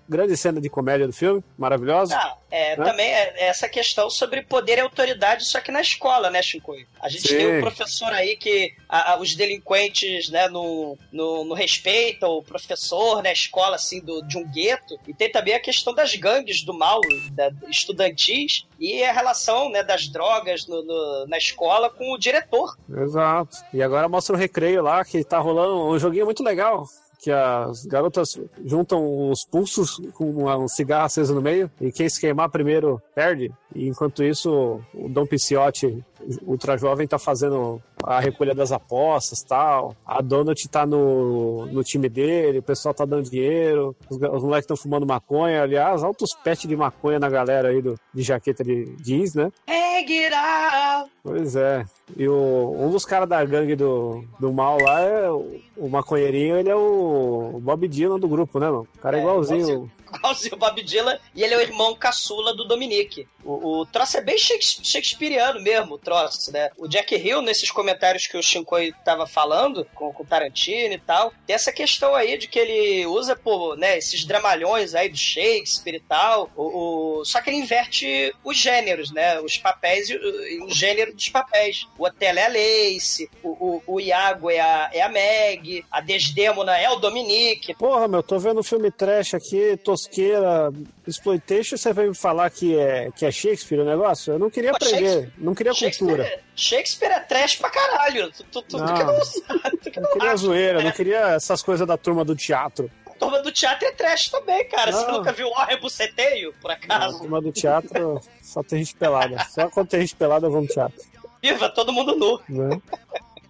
Speaker 6: grande cena de comédia do filme, maravilhosa.
Speaker 3: Ah, é,
Speaker 6: Né?
Speaker 3: também é essa questão sobre poder e autoridade, só que na escola, né, Chicoio? A gente
Speaker 6: Sim.
Speaker 3: tem um professor aí que a- a- os delinquentes, né, no, no, no respeitam o professor, né, escola, assim, do, de um gueto. E tem também a questão das gangues do mal, da, estudantis, e a relação, né, das drogas no- no- na escola com o diretor.
Speaker 6: Exato. E agora mostra o recreio lá, que tá rolando um joguinho muito legal. Que as garotas juntam os pulsos com um cigarro aceso no meio, e quem se queimar primeiro perde. E enquanto isso, o Dom Pisciotti, ultra jovem, tá fazendo a recolha das apostas tal. A Donut tá no, no time dele, o pessoal tá dando dinheiro, os, os moleques estão fumando maconha. Aliás, altos pets de maconha na galera aí do, de jaqueta de jeans, né?
Speaker 3: Hang it out!
Speaker 6: Pois é. E o, um dos caras da gangue do, do mal lá é o, o maconheirinho, ele é o Bob Dylan do grupo, né, mano? O cara é,
Speaker 3: É,
Speaker 6: igualzinho.
Speaker 3: igualzinho. igualzinho o Bob Dylan, e ele é o irmão caçula do Dominique. O, o troço é bem shakes- shakespeariano mesmo, o troço, né? O Jack Hill, nesses comentários que o Shinkoi tava falando, com, o Tarantino e tal, tem essa questão aí de que ele usa, pô, né, esses dramalhões aí do Shakespeare e tal, o, o- só que ele inverte os gêneros, né? Os papéis e o, o gênero dos papéis. O Otelo é a Lace, o, o, o Iago é a, é a Meg, a Desdemona é o Dominique,
Speaker 6: Porra, meu, tô vendo um filme trash aqui, tosqueira, exploitation, você veio me falar que é, que é Shakespeare o negócio? Eu não queria
Speaker 3: Pô,
Speaker 6: aprender, não queria cultura.
Speaker 3: Shakespeare, Shakespeare é trash pra caralho. Tu, tu, tu, tu
Speaker 6: Não.
Speaker 3: que não tu que
Speaker 6: Não
Speaker 3: não
Speaker 6: queria
Speaker 3: acha,
Speaker 6: zoeira,
Speaker 3: né?
Speaker 6: não queria essas coisas da turma do teatro.
Speaker 3: A turma do teatro é trash também, cara. Você
Speaker 6: Não.
Speaker 3: nunca viu o Rebuceteio, por
Speaker 6: A
Speaker 3: acaso?
Speaker 6: turma do teatro só tem gente pelada. Só quando tem gente pelada eu vou no teatro.
Speaker 3: Viva, todo mundo nu.
Speaker 6: Né?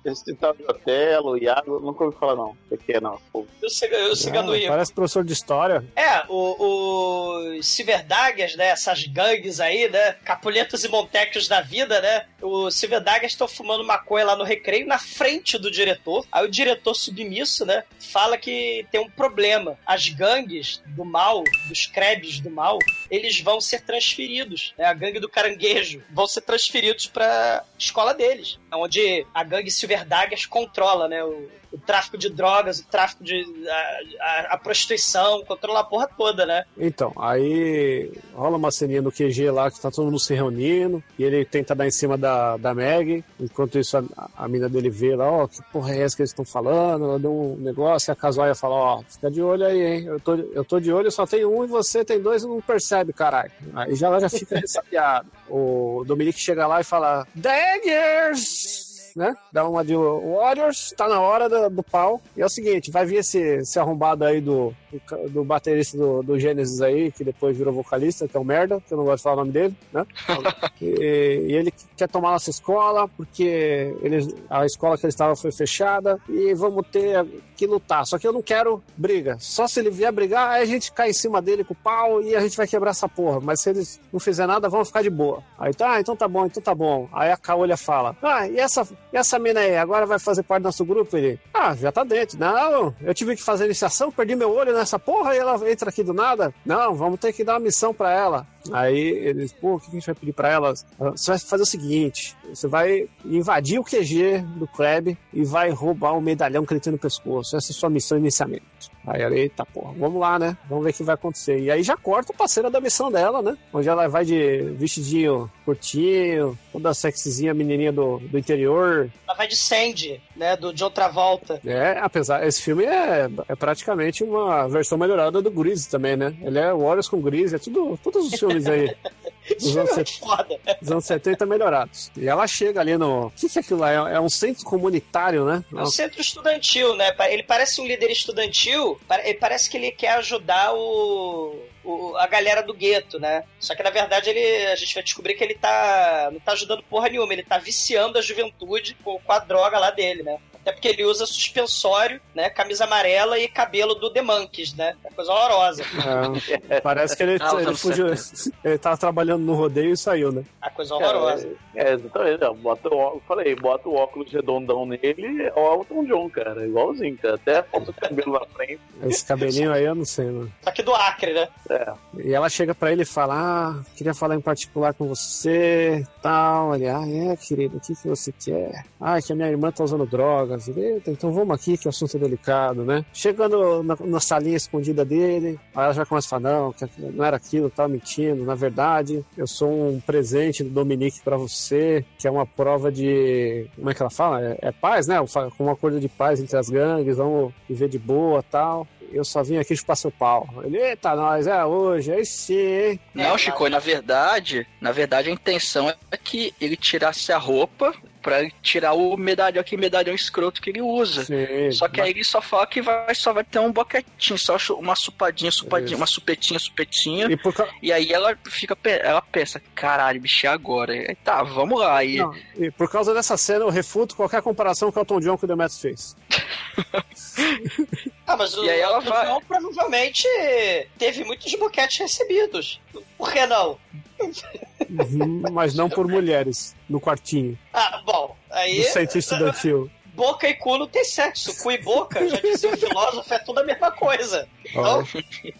Speaker 5: Esse tal de Otelo, Iago, nunca ouvi falar não. O que é não?
Speaker 3: Eu eu
Speaker 6: Ah, parece professor de história.
Speaker 3: É, o- os Civerdagas, né? Essas gangues aí, né? Capuletos e Montecos da vida, né? Os Civerdagas estão fumando maconha lá no recreio, na frente do diretor. Aí o diretor submisso, né? Fala que tem um problema. As gangues do mal, dos crebes do mal, eles vão ser transferidos. Né? A gangue do caranguejo vão ser transferidos pra escola deles. Onde a gangue Silverdagas controla, né? O, o tráfico de drogas, o tráfico de. a, a- a prostituição, controla a porra toda, né?
Speaker 6: Então, aí rola uma ceninha no QG lá que tá todo mundo se reunindo e ele tenta dar em cima da, da Meg. Enquanto isso, a, a mina dele vê lá, ó, que porra é essa que eles estão falando? Ela deu um negócio e a Casuaia fala, ó, fica de olho aí, hein? Eu tô, eu tô de olho, só tem um e você tem dois e não percebe, caralho. Aí já, já fica ressabiada. O Dominique chega lá e fala, Daggers! Né? Dá uma de Warriors, tá na hora do, do pau. E é o seguinte, vai vir esse, esse arrombado aí do, do, do baterista do, do Gênesis aí, que depois virou vocalista, que é o merda, que eu não gosto de falar o nome dele, né? E, e ele quer tomar nossa escola, porque eles, a escola que ele estava foi fechada, e vamos ter que lutar. Só que eu não quero briga. Só se ele vier brigar, aí a gente cai em cima dele com o pau e a gente vai quebrar essa porra. Mas se eles não fizer nada, vamos ficar de boa. Aí tá, ah, então tá bom, então tá bom. Aí a Caolha fala: Ah, e essa, e essa mina aí, agora vai fazer parte do nosso grupo? Ele, ah, já tá dentro. Não, eu tive que fazer iniciação, perdi meu olho nessa porra e ela entra aqui do nada. Não, vamos ter que dar uma missão pra ela. Aí eles, pô, o que a gente vai pedir pra elas? Você vai fazer o seguinte: você vai invadir o QG do Kreb e vai roubar o medalhão que ele tem no pescoço. Essa é a sua missão inicialmente. Aí ela, eita porra, vamos lá, né? Vamos ver o que vai acontecer. E aí já corta o parceiro da missão dela, né? Onde ela vai de vestidinho curtinho, toda sexyzinha, menininha do, do interior.
Speaker 3: Ela vai de Sandy, né? Do John Travolta.
Speaker 6: É, apesar, esse filme é, é praticamente uma versão melhorada do Grease também, né? Ele é Warriors com Grease, é tudo, todos os filmes aí. Dos anos, set-
Speaker 3: Foda.
Speaker 6: dos anos 70 melhorados. E ela chega ali no. O que, que é aquilo lá? É, é um centro comunitário, né?
Speaker 3: É um centro estudantil, né? Ele parece um líder estudantil. parece que ele quer ajudar o, o- a galera do gueto, né? Só que na verdade ele, a gente vai descobrir que ele tá não tá ajudando porra nenhuma. Ele tá viciando a juventude com, com a droga lá dele, né? Até porque ele usa suspensório, né? Camisa amarela e cabelo do The Monkeys, né? É coisa horrorosa.
Speaker 6: É, parece que ele,
Speaker 9: Ah,
Speaker 6: ele
Speaker 9: anos
Speaker 6: fugiu. Ele tava trabalhando no rodeio e saiu, né?
Speaker 3: É coisa horrorosa.
Speaker 5: É, exatamente. Não, bota o, ó- falei, bota o óculos redondão nele, é o Elton John, cara. Igualzinho, cara. Até falta o cabelo na frente.
Speaker 6: Esse cabelinho aí eu não sei, mano.
Speaker 3: Só que do Acre, né?
Speaker 5: É.
Speaker 6: E ela chega pra ele e fala: Ah, queria falar em particular com você, tal. Ele, ah, é, querido, o que, que você quer? Ah, que a minha irmã tá usando drogas. Então vamos aqui, que o assunto é delicado, né? Chegando na, na salinha escondida dele, aí ela já começa a falar: Não, não era aquilo, tava mentindo. Na verdade, eu sou um presente do Dominique pra você, que é uma prova de. Como é que ela fala? É, é paz, né? Com um acordo de paz entre as gangues, vamos viver de boa tal. Eu só vim aqui chupar seu pau. Ele, eita, nós, é hoje, aí sim, hein?
Speaker 9: Não, Chico, na verdade, na verdade a intenção é que ele tirasse a roupa pra ele tirar o medalhão, aquele medalhão escroto que ele usa.
Speaker 6: Sim,
Speaker 9: Só que aí ele só fala que vai, só vai ter um boquetinho, só uma supadinha, supadinha,
Speaker 6: Isso.
Speaker 9: uma supetinha, supetinha.
Speaker 6: E ca-
Speaker 9: E aí ela fica, ela pensa, caralho, bicho, e agora? Aí tá, vamos lá. E
Speaker 6: não, e por causa dessa cena, eu refuto qualquer comparação que o Elton John que o Demetrius fez.
Speaker 3: Ah, mas o
Speaker 9: E aí ela
Speaker 3: Elton
Speaker 9: vai-
Speaker 3: provavelmente teve muitos boquetes recebidos. Por que não?
Speaker 6: Uhum, mas não por mulheres, no quartinho,
Speaker 3: Ah, bom, aí
Speaker 6: do centro estudantil.
Speaker 3: boca e cu não tem sexo. Cu e boca, já dizia o filósofo, é tudo a mesma coisa. Então,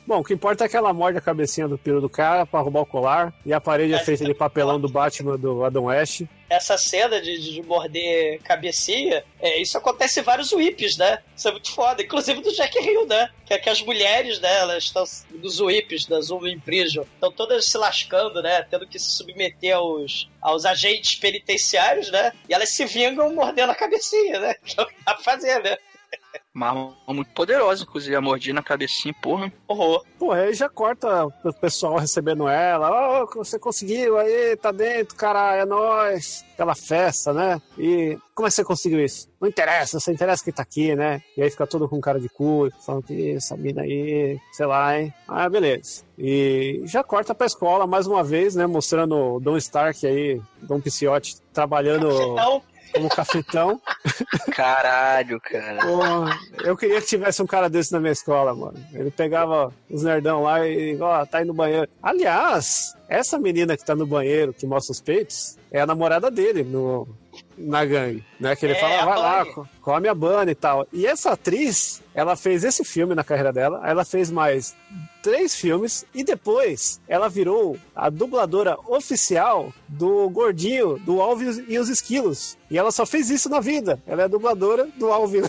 Speaker 6: Bom, o que importa é que ela morde a cabecinha do piro do cara pra roubar o colar, e a parede é feita de papelão do Batman do Adam West.
Speaker 3: essa cena de, de morder cabecinha, é, isso acontece em vários whips, né? Isso é muito foda. Inclusive do Jack Hill, né? Que é que as mulheres, né? Elas estão dos whips, das Women Prison, estão todas se lascando, né? Tendo que se submeter aos, aos agentes penitenciários, né? E elas se vingam mordendo a cabecinha, né? Que é o que dá pra fazer, né?
Speaker 9: Uma arma muito poderosa, inclusive, a mordida na cabecinha, porra.
Speaker 3: Horror.
Speaker 6: Pô, aí já corta o pessoal recebendo ela. Ó, você conseguiu, aí, tá dentro, caralho, é nóis. Aquela festa, né? E como é que você conseguiu isso? Não interessa, só interessa quem tá aqui, né? E aí fica todo com cara de cu, falando que essa mina aí, sei lá, hein? Ah, beleza. E já corta pra escola mais uma vez, né? Mostrando o Don Stark aí, Don Pisciotti, trabalhando
Speaker 3: Então,
Speaker 6: como cafetão.
Speaker 9: Caralho, cara.
Speaker 6: Eu queria que tivesse um cara desse na minha escola, mano. Ele pegava os nerdão lá e, ó, tá aí no banheiro. Aliás, essa menina que tá no banheiro, que mostra os peitos, é a namorada dele no, na gangue, né? Que ele
Speaker 3: É,
Speaker 6: fala,
Speaker 3: a
Speaker 6: vai lá, come a Bunny e tal. E essa atriz, ela fez esse filme na carreira dela, ela fez mais três filmes e depois ela virou a dubladora oficial do gordinho, do Alvin e os Esquilos. E ela só fez isso na vida. Ela é a dubladora do Alvin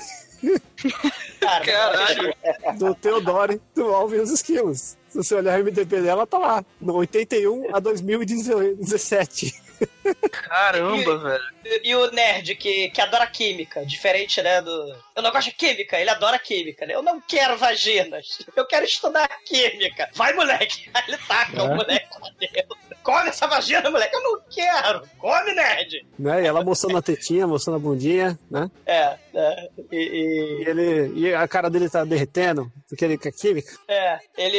Speaker 3: cara,
Speaker 9: Caralho.
Speaker 6: do Theodore do Alvin e os Esquilos. Se você olhar o MDB dela, tá lá. No 81 a 2017.
Speaker 9: Caramba, velho.
Speaker 3: E o nerd que, que adora química, diferente, né, do... Eu não gosto de química, ele adora química, né? Eu não quero vaginas, eu quero estudar química. Vai, moleque! Aí ele taca
Speaker 6: É.
Speaker 3: o moleque lá dentro. Come essa vagina, moleque! Eu não quero! Come, nerd!
Speaker 6: Né? E ela mostrando a tetinha, mostrando a bundinha, né?
Speaker 3: É, é, e...
Speaker 6: E
Speaker 3: e-
Speaker 6: ele. E a cara dele tá derretendo, porque ele quer química.
Speaker 3: é, ele...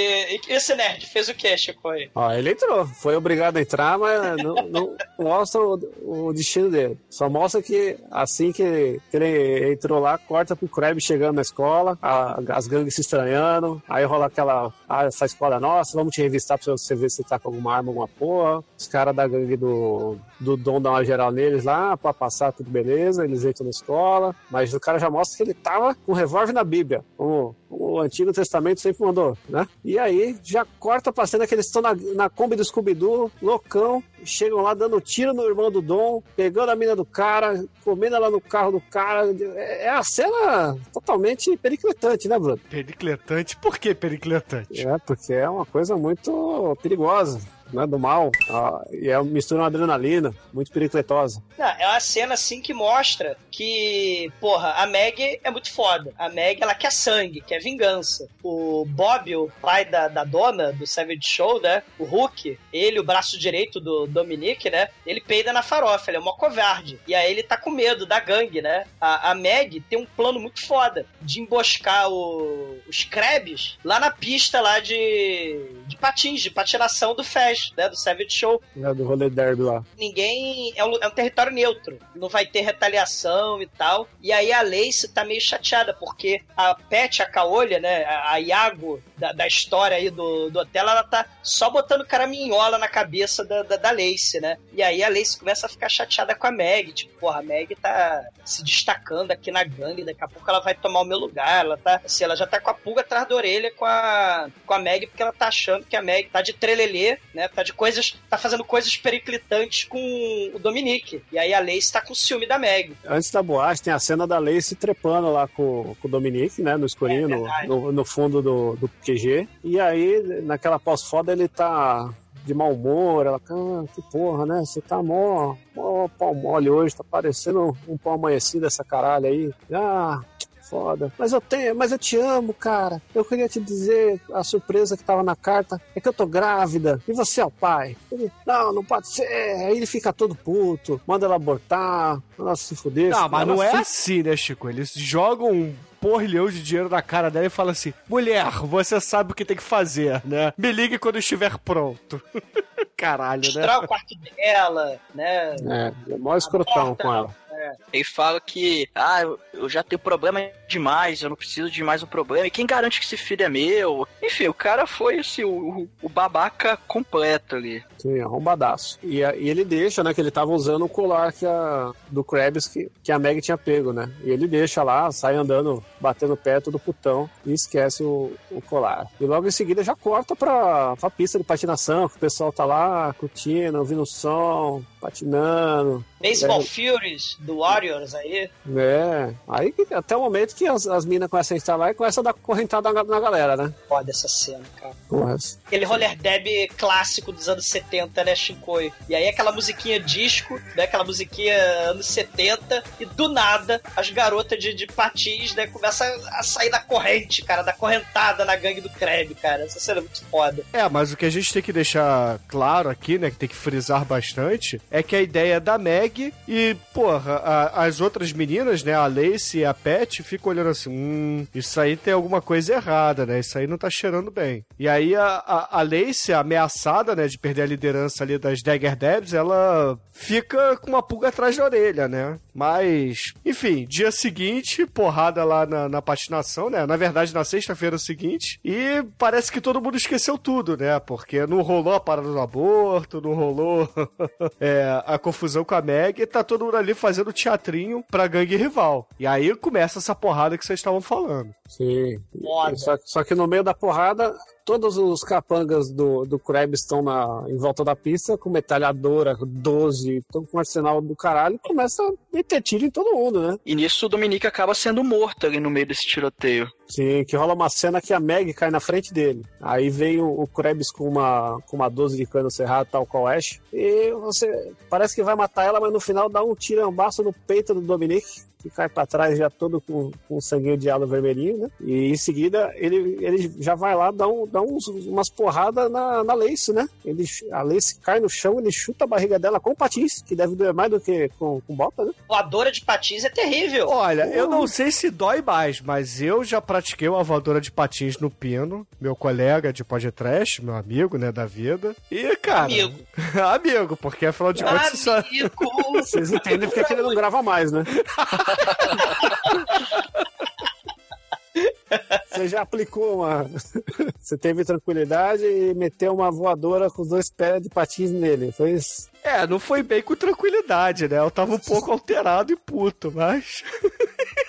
Speaker 3: e Esse nerd fez o que, Chico? aí?
Speaker 6: Ó, ele entrou. Foi obrigado a entrar, mas não, não mostra o, o destino dele. Só mostra que assim que, ele entrou lá, corta pro Kreb chegando na escola, a- as gangues se estranhando, aí rola aquela. Ah, essa escola é nossa, vamos te revistar pra você ver se tá com alguma arma, alguma porra. Os caras da gangue do, do Dom dão uma geral neles lá, pra passar tudo beleza, eles entram na escola, mas o cara já mostra que ele tava com um revólver na Bíblia. Vamos o Antigo Testamento sempre mandou, né? E aí já corta pra cena que eles estão na, na Kombi do Scooby-Doo, loucão, chegam lá dando tiro no irmão do Dom, pegando a mina do cara, comendo ela no carro do cara. É, é a cena totalmente pericletante, né, Bruno?
Speaker 4: Pericletante? Por que pericletante?
Speaker 6: É, porque é uma coisa muito perigosa. Né, do mal, e é mistura uma adrenalina, muito pericletosa.
Speaker 3: Não, é uma cena assim que mostra que, porra, a Meg é muito foda. A Meg, ela quer sangue, quer vingança. O Bob, o pai da, da dona do Savage Show, né? O Hulk, ele, o braço direito do Dominique, né? Ele peida na farofa, ele é uma covarde. E aí ele tá com medo da gangue, né? A, a Meg tem um plano muito foda de emboscar o, os Krebs lá na pista lá de, de patins, de patinação do Fez, né? Do Savage Show.
Speaker 6: Né, do rolê derby lá.
Speaker 3: Ninguém. É um, é um território neutro. Não vai ter retaliação e tal. E aí a Lace tá meio chateada, porque a Pet, a Caolha, né? A, a Iago da, da história aí do, do hotel, ela tá só botando caraminhola na cabeça da, da, da Lace, né? E aí a Lace começa a ficar chateada com a Meg. Tipo, porra, a Meg tá se destacando aqui na gangue, daqui a pouco ela vai tomar o meu lugar. Ela tá. Assim, ela já tá com a pulga atrás da orelha com a, com a Meg, porque ela tá achando que a Meg tá de trelelê, né? Tá de coisas. tá fazendo coisas periclitantes com o Dominique. E aí a Lace tá com ciúme da Meg.
Speaker 6: Antes da boate, tem a cena da Lace trepando lá com, com o Dominique, né? No escurinho,
Speaker 3: É
Speaker 6: no, no, no fundo do, do QG. E aí, naquela pós-foda, ele tá de mau humor. Ela, ah, que porra, né? Você tá mó, mó pau mole hoje, tá parecendo um pau amanhecido essa caralho aí. Ah. Foda. Mas eu tenho, mas eu te amo, cara. Eu queria te dizer a surpresa que tava na carta é que eu tô grávida e você é o pai. Ele, não, não pode ser. Aí ele fica todo puto, manda ela abortar, nossa, se fuder.
Speaker 4: Não, mas
Speaker 6: Ela
Speaker 4: não é
Speaker 6: fica-
Speaker 4: assim, né, Chico? Eles jogam um porrilhão de dinheiro na cara dela e falam assim: mulher, você sabe o que tem que fazer, né? Me ligue quando estiver pronto. Caralho, né?
Speaker 3: Destrói o quarto dela, né?
Speaker 6: É, é mó escrotão com ela.
Speaker 9: Ele fala que, ah, eu- já tenho problema demais, eu não preciso de mais um problema. E quem garante que esse filho é meu? Enfim, o cara foi assim, o, o- babaca completo ali.
Speaker 6: Sim, arrombadaço. E, e ele deixa, né, que ele tava usando o colar que a, do Krabs que, que a Meg tinha pego, né? E ele deixa lá, sai andando, batendo perto do putão e esquece o, o colar. E logo em seguida já corta pra, pra pista de patinação, que o pessoal tá lá curtindo, ouvindo o som, patinando.
Speaker 3: Baseball
Speaker 6: É.
Speaker 3: Furies do Warriors aí.
Speaker 6: É, aí até o momento que as, as minas começam a instalar e começam a dar correntada na, na galera, né?
Speaker 3: Foda essa cena, cara.
Speaker 6: Porra,
Speaker 3: Aquele roller derby clássico dos anos 70, né, Shinkoi? E aí aquela musiquinha disco, né, aquela musiquinha anos 70, e do nada as garotas de, de patins, né, começam a sair da corrente, cara, da correntada na gangue do Kreb, cara. Essa cena é muito foda.
Speaker 4: É, mas o que a gente tem que deixar claro aqui, né, que tem que frisar bastante, é que a ideia é da Meg e, porra, a- as outras meninas, né, a Lacey e a Pat, ficam olhando assim, hum, isso aí tem alguma coisa errada, né, isso aí não tá cheirando bem. E aí a, a, a Lacey, ameaçada, né, de perder a liderança ali das Dagger Debs, ela fica com uma pulga atrás da orelha, né, mas, enfim, dia seguinte, porrada lá na, na patinação, né, na verdade na sexta-feira seguinte, e parece que todo mundo esqueceu tudo, né, porque não rolou a parada do aborto, não rolou é, a confusão com a Meg, e tá todo mundo ali fazendo teatrinho pra gangue rival. E aí começa essa porrada que vocês estavam falando.
Speaker 6: Sim. Só, só que no meio da porrada, todos os capangas do, do Krebs estão na, em volta da pista com metralhadora, 12, estão com um arsenal do caralho e começa a meter tiro em todo mundo, né?
Speaker 9: E nisso o Dominique acaba sendo morto ali no meio desse tiroteio.
Speaker 6: Sim, que rola uma cena que a Meg cai na frente dele. Aí vem o, o Krebs com uma, com uma 12 de cano cerrado, tal qual Ash. E você parece que vai matar ela, mas no final dá um tirambaço no peito do Dominique. Que cai pra trás já todo com, com um sanguinho de alo vermelhinho, né? E em seguida ele, ele já vai lá dar, um, dar uns, umas porradas na, na Lace, né? Ele, a Lace cai no chão, ele chuta a barriga dela com patins, que deve doer mais do que com, com bota, né?
Speaker 3: Voadora de patins é terrível.
Speaker 4: Olha, eu não sei se dói mais, mas eu já pratiquei uma voadora de patins no pino, meu colega de podcast, meu amigo, né, da vida. E, cara...
Speaker 3: Amigo.
Speaker 4: amigo, porque afinal de contas... isso é-
Speaker 3: Amigo.
Speaker 6: Vocês entendem porque que ele não grava mais, né? Você já aplicou uma. Você teve tranquilidade e meteu uma voadora com os dois pés de patins nele. Foi isso.
Speaker 4: É, não foi bem com tranquilidade, né? Eu tava um pouco alterado e puto, mas.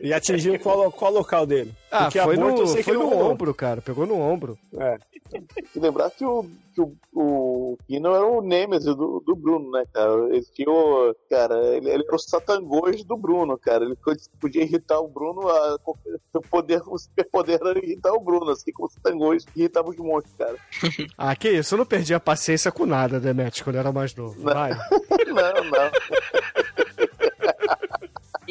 Speaker 6: E atingiu qual, qual local dele?
Speaker 4: Ah,
Speaker 6: Porque
Speaker 4: foi
Speaker 6: aborto eu
Speaker 4: no,
Speaker 6: sei que
Speaker 4: foi
Speaker 6: não
Speaker 4: no ombro, cara. Pegou no ombro.
Speaker 6: É.
Speaker 5: Tem que lembrar que o, que o, o Kino era o Nemesis do, do Bruno, né, cara? Ele tinha o, cara, ele, ele era o satangôs do Bruno, cara. Ele podia irritar o Bruno, a, o poder, o superpoder era irritar o Bruno, assim como o satangôs irritava os monstros, cara.
Speaker 4: Ah, que isso. Eu não perdi a paciência com nada, Demet, quando eu era mais novo. Vai.
Speaker 5: Não, não.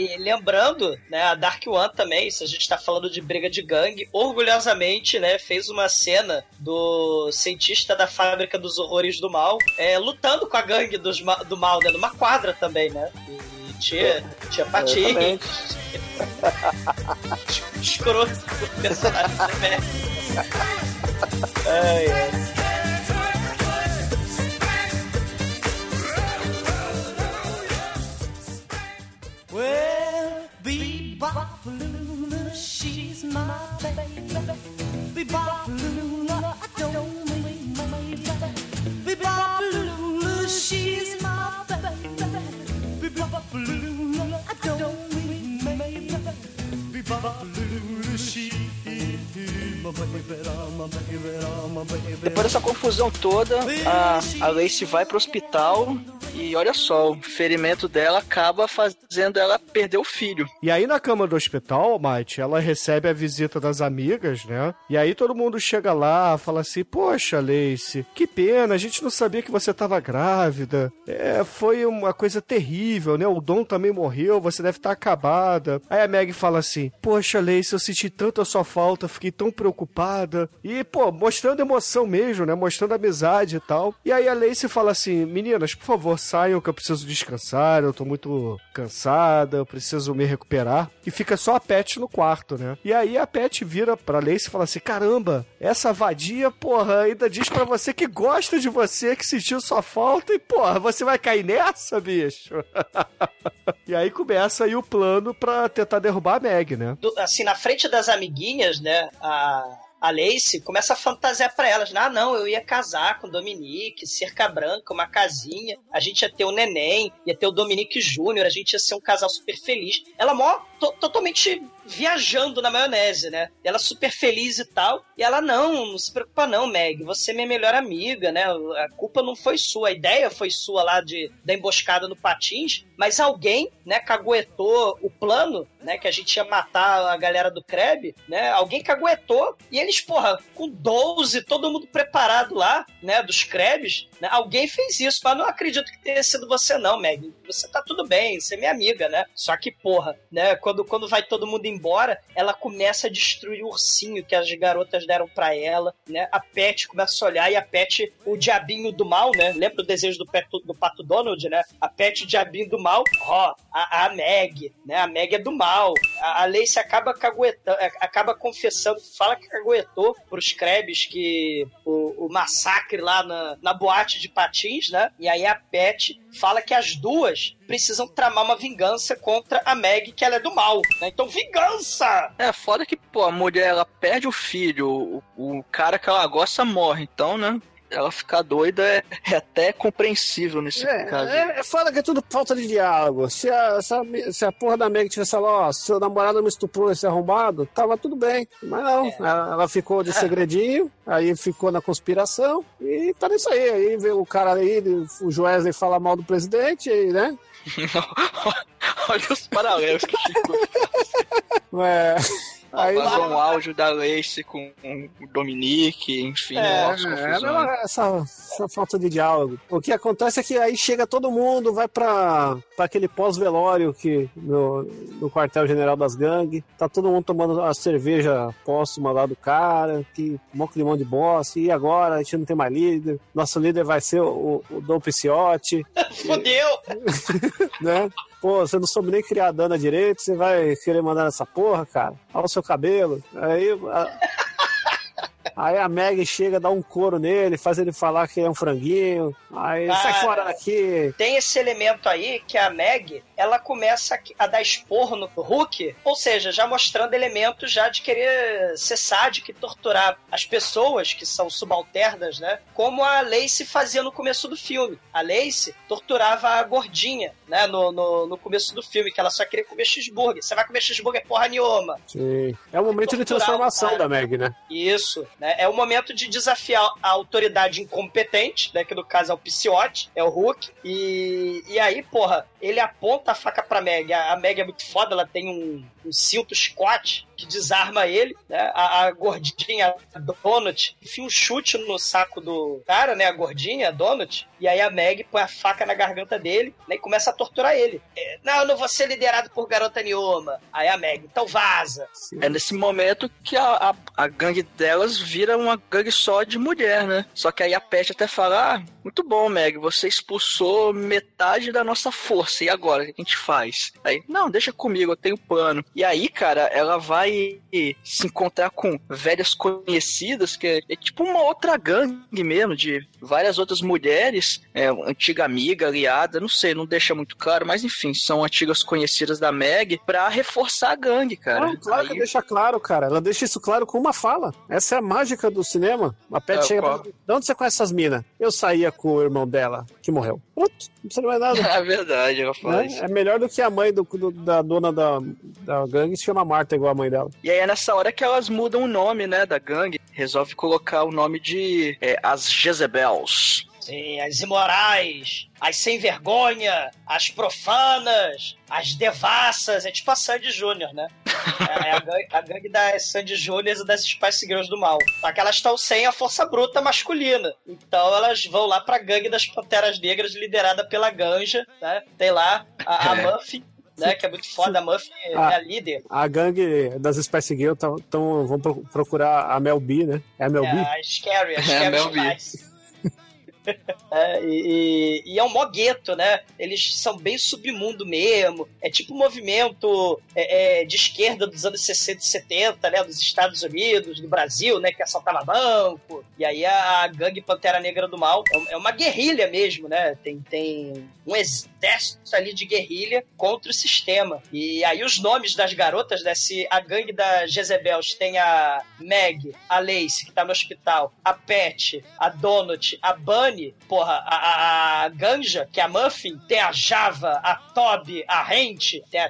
Speaker 3: E lembrando, né, a Dark One também, se a gente tá falando de briga de gangue, orgulhosamente, né, fez uma cena do cientista da fábrica dos horrores do mal, é, lutando com a gangue dos ma- do mal, né, numa quadra também, né? E tinha, tinha patins. Escroto personagem. Ai, ai.
Speaker 8: Well,
Speaker 9: Depois dessa confusão toda, a, a Lacey vai pro hospital e olha só, o ferimento dela acaba fazendo ela perder o filho.
Speaker 4: E aí na cama do hospital, Mate, ela recebe a visita das amigas, né? E aí todo mundo chega lá, fala assim: Poxa, Lacey, que pena, a gente não sabia que você tava grávida. É, foi uma coisa terrível, né? O Dom também morreu, você deve estar acabada. Aí a Meg fala assim: Poxa, Lacey, eu senti tanto a sua falta, fiquei tão preocupada. E, pô, mostrando emoção mesmo, né? Mostrando amizade e tal. E aí a Lacey fala assim: Meninas, por favor, saiam que eu preciso descansar, eu tô muito cansada, eu preciso me recuperar. E fica só a Pet no quarto, né? E aí a Pet vira pra Lacey e fala assim: caramba, essa vadia, porra, ainda diz pra você que gosta de você, que sentiu sua falta, e porra, você vai cair nessa, bicho? e aí começa aí o plano pra tentar derrubar a Meg, né?
Speaker 3: do- assim, na frente das amiguinhas, né, a, a Lacey começa a fantasiar pra elas, né, ah, não, eu ia casar com o Dominique, cerca branca, uma casinha, a gente ia ter o neném, ia ter o Dominique Júnior, a gente ia ser um casal super feliz. Ela mó to- totalmente viajando na maionese, né? Ela super feliz e tal. E ela, não, não se preocupa não, Meg. Você é minha melhor amiga, né? A culpa não foi sua. A ideia foi sua lá de, da emboscada no Patins. Mas alguém, né, caguetou o plano, né? Que a gente ia matar a galera do Kreb, né? Alguém caguetou. E eles, porra, com 12, todo mundo preparado lá, né? Dos Krebs, né? Alguém fez isso. Mas não acredito que tenha sido você não, Meg. Você tá tudo bem, você é minha amiga, né? Só que, porra, né? Quando, quando vai todo mundo embora, ela começa a destruir o ursinho que as garotas deram pra ela, né? A Pet começa a olhar e a Pet, o diabinho do mal, né? Lembra o desejo do, Peto, do Pato Donald, né? A Pet, o diabinho do mal, ó, a, a Meg, né? A Meg é do mal. A, a Lacey acaba caguetando, acaba confessando, fala que caguetou pros Krebs que o, o massacre lá na, na boate de patins, né? E aí a Pet fala que as duas precisam tramar uma vingança contra a Meg, que ela é do mal. Né? Então, vingança!
Speaker 9: É, foda que, pô, a mulher, ela perde o filho, o, o cara que ela gosta morre, então, né? Ela ficar doida é, é até compreensível nesse caso.
Speaker 6: É, é foda que é tudo falta de diálogo. Se a, se a, se a porra da Meg tivesse falado, ó, seu namorado me estuprou esse arrombado, tava tudo bem. Mas não, ela, ela ficou de segredinho, aí ficou na conspiração e tá nisso aí. Aí veio o cara aí, o Joesley falar mal do presidente, aí, né?
Speaker 9: Olha os paralelos que ficou.
Speaker 6: É, aí,
Speaker 9: Vazou um áudio da Lacey com o Dominique, enfim,
Speaker 6: É,
Speaker 9: umas
Speaker 6: é, essa, essa falta de diálogo. O que acontece é que aí chega todo mundo, vai pra, pra aquele pós-velório que no, no quartel-general das gangues, tá todo mundo tomando a cerveja póstuma lá do cara, que mó climão de bosta, e agora a gente não tem mais líder, nosso líder vai ser o, o Dom Pisciotti,
Speaker 3: Fudeu!
Speaker 6: né? Pô, você não soube nem criar a Dana direito, você vai querer mandar nessa porra, cara? Olha o seu cabelo. Aí a- Aí a Meg chega, dá um couro nele, faz ele falar que é um franguinho. Aí sai
Speaker 3: Cara.
Speaker 6: fora daqui.
Speaker 3: Tem esse elemento aí que a Meg, ela começa a dar esporro no Hulk, ou seja, já mostrando elementos já de querer ser sádico e torturar as pessoas que são subalternas, né? Como a Lacey fazia no começo do filme. A Lacey torturava a gordinha, né? No, no, no começo do filme, que ela só queria comer cheeseburger. Você vai comer cheeseburger porra nenhuma.
Speaker 6: Sim. É o momento de transformação
Speaker 3: cara.
Speaker 6: da Meg, né?
Speaker 3: Isso, né? É o momento de desafiar a autoridade incompetente, né? Que no caso é o Piciote, é o Hulk. E, e aí, porra, ele aponta a faca pra Meg. A, a Meg é muito foda, ela tem um, um cinto Scott que desarma ele, né? A, a gordinha, Donut, enfia um chute no saco do cara, né? A gordinha, a Donut. E aí a Meg põe a faca na garganta dele né, e começa a torturar ele. É, não, eu não vou ser liderado por garota nenhuma. Aí a Meg, então vaza.
Speaker 9: É nesse momento que a, a, a gangue delas vira uma gangue só de mulher, né? Só que aí a Pet até fala: ah, muito bom, Meg, você expulsou metade da nossa força. E agora? O que a gente faz? Aí, não, deixa comigo, eu tenho plano. E aí, cara, ela vai se encontrar com velhas conhecidas, que é, é tipo uma outra gangue mesmo, de várias outras mulheres, é, antiga amiga, aliada, não sei, não deixa muito claro, mas enfim, são antigas conhecidas da Meg pra reforçar a gangue, cara.
Speaker 6: Não, claro que
Speaker 9: Aí-
Speaker 6: deixa claro, cara. Ela deixa isso claro com uma fala. Essa é a mágica do cinema. A Pet
Speaker 9: É,
Speaker 6: chega
Speaker 9: qual?
Speaker 6: pra... De onde você conhece essas minas? Eu saía com o irmão dela, que morreu. Pronto, não precisa mais nada.
Speaker 9: É verdade, fala isso.
Speaker 6: né? É melhor do que a mãe do, do- da dona da, da gangue se chama Marta, igual a mãe dela.
Speaker 9: E aí é nessa hora que elas mudam o nome, né, da gangue. Resolve colocar o nome de é, As Jezebels.
Speaker 3: Sim, as imorais, as sem vergonha, as profanas, as devassas. É tipo a Sandy Júnior, né? É, é a, gangue, a gangue das Sandy Júnior e das Spice Girls do mal. Só que elas estão sem a força bruta masculina. Então elas vão lá pra gangue das Panteras Negras, liderada pela Ganja, né? Tem lá a, a
Speaker 9: É.
Speaker 3: Muffy, né? Que é muito foda. A Muffy é a líder.
Speaker 6: A gangue das Spice Girls tão, tão- vão pro- procurar a Mel B, né? É a Mel B?
Speaker 3: É, a Scary, a
Speaker 9: É,
Speaker 3: Scary
Speaker 9: Mel B.
Speaker 3: É, e, e- é um mó gueto, né? Eles são bem submundo mesmo. É tipo um movimento é, é, de esquerda dos anos 60 e 70, né? Dos Estados Unidos, do Brasil, né? Que assaltava banco. E aí a, a gangue Pantera Negra do Mal é é uma guerrilha mesmo, né? Tem, tem um exército ali de guerrilha contra o sistema. E aí os nomes das garotas, né? Se a gangue da Jezebels tem a Meg, a Lace, que tá no hospital, a Pet, a Donut, a Bunny, porra, a, a, a Ganja, que é a Muffin, tem a Java, a Toby, a Rent, tem a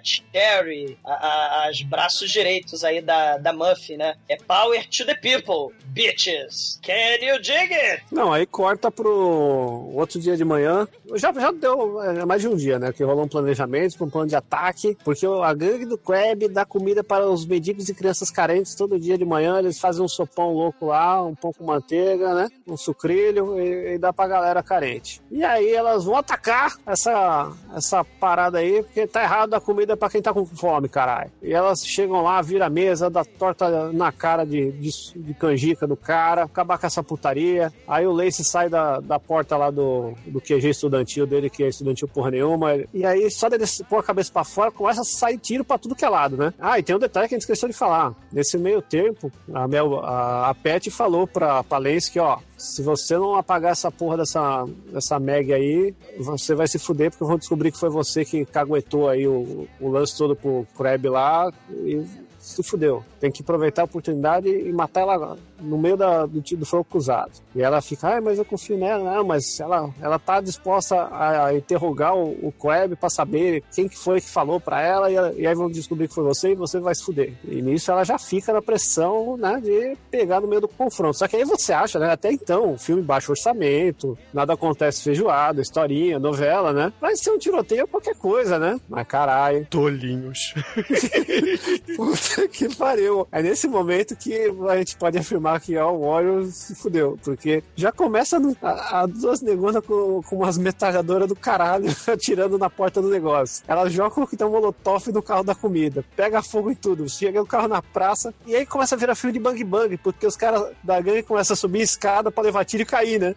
Speaker 3: a- as braços direitos aí da, da Muffin, né? É power to the people, bitches. Can you dig it?
Speaker 6: Não, aí corta pro outro dia de manhã. Já, já deu é, mais de um dia, né? Que rolou um planejamento, um plano de ataque, porque a gangue do Crab dá comida para os mendigos e crianças carentes todo dia de manhã. Eles fazem um sopão louco lá, um pão com manteiga, né? Um sucrilho e, e dá pra galera carente. E aí elas vão atacar essa, essa parada aí, porque tá errado dar comida pra quem tá com fome, caralho. E elas chegam lá, vira a mesa, dá torta na cara de, de, de canjica do cara, acabar com essa putaria. Aí o Lace sai da, da porta lá do, do QG estudantil dele, que é estudantil porra nenhuma. E aí, só dele pôr a cabeça pra fora, começa a sair tiro pra tudo que é lado, né? Ah, e tem um detalhe que a gente esqueceu de falar. Nesse meio tempo, a, Mel, a, a Pet falou pra, pra Lace que, ó, se você não apagar essa porra dessa, dessa Meg aí, você vai se fuder, porque vão descobrir que foi você que caguetou aí o, o lance todo pro Kreb lá e se fudeu. Tem que aproveitar a oportunidade e matar ela no meio da, do, do fogo cruzado. E ela fica, ah, mas eu confio nela. Não, mas ela, ela tá disposta a, a interrogar o, o Kreb pra saber quem que foi que falou pra ela e, e aí vão descobrir que foi você e você vai se fuder. E nisso ela já fica na pressão, né, de pegar no meio do confronto. Só que aí você acha, né, até então, filme baixo orçamento, nada acontece feijoada, historinha, novela, né? Vai ser um tiroteio qualquer coisa, né? Mas caralho.
Speaker 4: Tolinhos.
Speaker 6: Puta que pariu. É nesse momento que a gente pode afirmar que ó, o Warriors se fudeu. Porque já começa a, a duas negonas com, com umas metralhadoras do caralho atirando na porta do negócio. Elas jogam que tem um molotov no carro da comida. Pega fogo em tudo. Chega o carro na praça. E aí começa a virar filme de bang bang. Porque os caras da gangue começam a subir escada pra levar tiro e cair, né?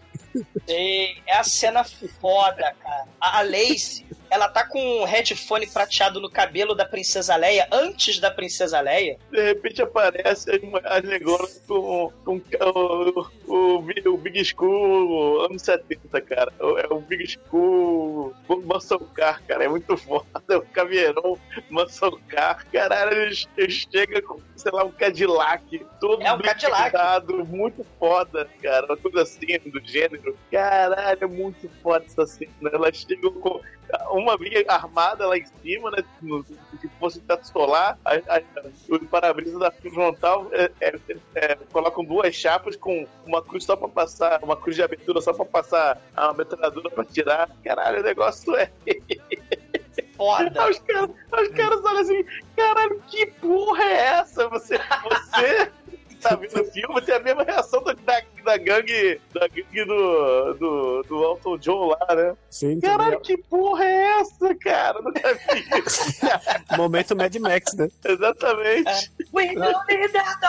Speaker 3: E é a cena foda, cara. A a Lace, ela tá com um headphone prateado no cabelo da Princesa Leia antes da Princesa Leia.
Speaker 5: De repente aparece as, negócios com, com o, o, o Big School anos 70, cara. É o Big School Muscle Car, cara. É muito foda. O caveirão Muscle Car. Caralho, eles, eles chegam com, sei lá, um Cadillac todo
Speaker 3: É, um Cadillac.
Speaker 5: muito foda, cara. Uma coisa assim do gênero. Caralho, é muito foda essa cena. Elas chegam com uma vinha armada lá em cima, né? No, se fosse teto solar, a, a, o para-brisa da frontal é, é, é, colocam duas chapas com uma cruz só pra passar, uma cruz de abertura só pra passar a metralhadora pra tirar. Caralho, o negócio é.
Speaker 3: Foda.
Speaker 5: Os caras os caras olham assim, caralho, que porra é essa? Você, você tá vendo o filme, tem a mesma reação da, da, da gangue, da gangue do, do, do Elton John lá, né?
Speaker 6: Sim,
Speaker 5: Caralho, que porra é essa, cara? Nunca vi isso.
Speaker 6: momento Mad Max, né?
Speaker 5: Exatamente.
Speaker 3: We don't need that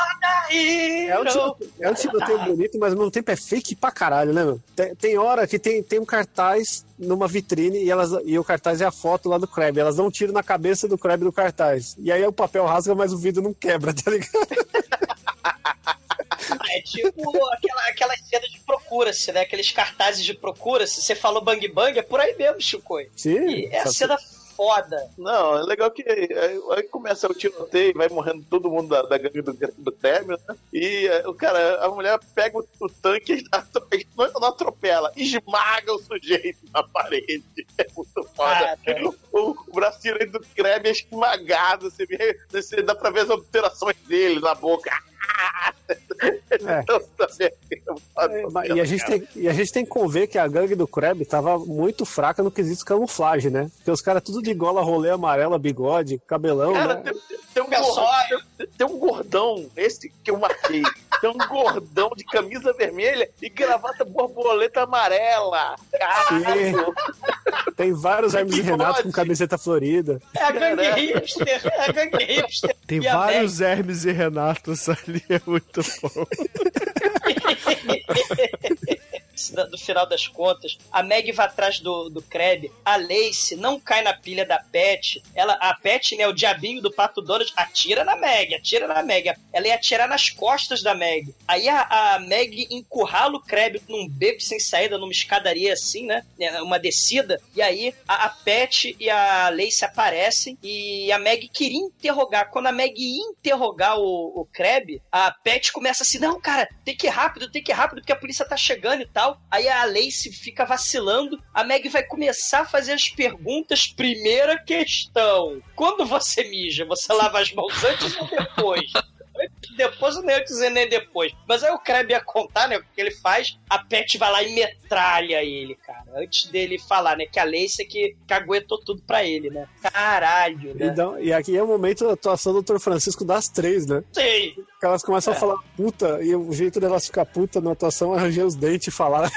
Speaker 6: É um, tiroteio, é um tiroteio bonito, mas ao mesmo tempo é fake pra caralho, né, meu? Tem, tem hora que tem, tem um cartaz numa vitrine e, elas, e o cartaz é a foto lá do Krabby. Elas dão um tiro na cabeça do Krabby do cartaz. E aí o papel rasga, mas o vidro não quebra, tá ligado?
Speaker 3: É tipo aquela, aquela cena de procura-se, né? Aqueles cartazes de procura-se. Você falou bang bang, é por aí mesmo, Chicoio.
Speaker 6: Sim.
Speaker 3: E é a cena foda.
Speaker 5: Não, é legal que aí, aí começa o tiroteio, vai morrendo todo mundo da, da gangue do, do Kremlin, né? E é, o cara, a mulher pega o, o tanque, não, não atropela, esmaga o sujeito na parede. É muito foda.
Speaker 3: Ah,
Speaker 5: o, o braço direito do Kremlin é esmagado, você, vê, você dá pra ver as alterações dele na boca.
Speaker 6: É.
Speaker 5: Então, também é
Speaker 6: e, a gente tem, e a gente tem que conver que a gangue do Krabby tava muito fraca no quesito camuflagem, né? Porque os caras tudo de gola, rolê amarela, bigode, cabelão,
Speaker 5: Cara,
Speaker 6: né?
Speaker 5: tem, tem um tem, tem um gordão, esse que eu marquei. Tem um gordão de camisa vermelha e gravata borboleta amarela. Caralho.
Speaker 6: Tem vários Hermes e Renato com camiseta florida.
Speaker 3: É a gangue hipster. É a gangue hipster.
Speaker 4: Tem
Speaker 3: E
Speaker 4: vários Hermes e Renatos ali, é muito bom.
Speaker 3: no final das contas, a Meg vai atrás do, do Krabby, a Lace não cai na pilha da Pet, ela, a Pet, né, o diabinho do Pato Donald, atira na Meg, atira na Meg, ela ia atirar nas costas da Meg. Aí a, a Meg encurrala o Krabby num beco sem saída, numa escadaria assim, né, né, uma descida, e aí a, a Pet e a Lace aparecem e a Meg queria interrogar. Quando a Meg ia interrogar o, o Krabby, a Pet começa assim, não, cara, tem que ir rápido, tem que ir rápido, porque a polícia tá chegando e tal. Aí a Lace fica vacilando, a Meg vai começar a fazer as perguntas. Primeira questão: quando você mija, você lava as mãos antes ou depois? Depois nem eu dizer nem depois. Mas aí o Krabby ia contar, né? O que ele faz, a Pet vai lá e metralha ele, cara. Antes dele falar, né? Que a Lace é que caguetou tudo pra ele, né? Caralho, né?
Speaker 6: Então, e aqui é o momento da atuação do Dr. Francisco das três, né?
Speaker 3: Sei.
Speaker 6: Que elas começam
Speaker 3: É.
Speaker 6: a falar puta, e o jeito delas ficar puta na atuação é arranjar os dentes e falar.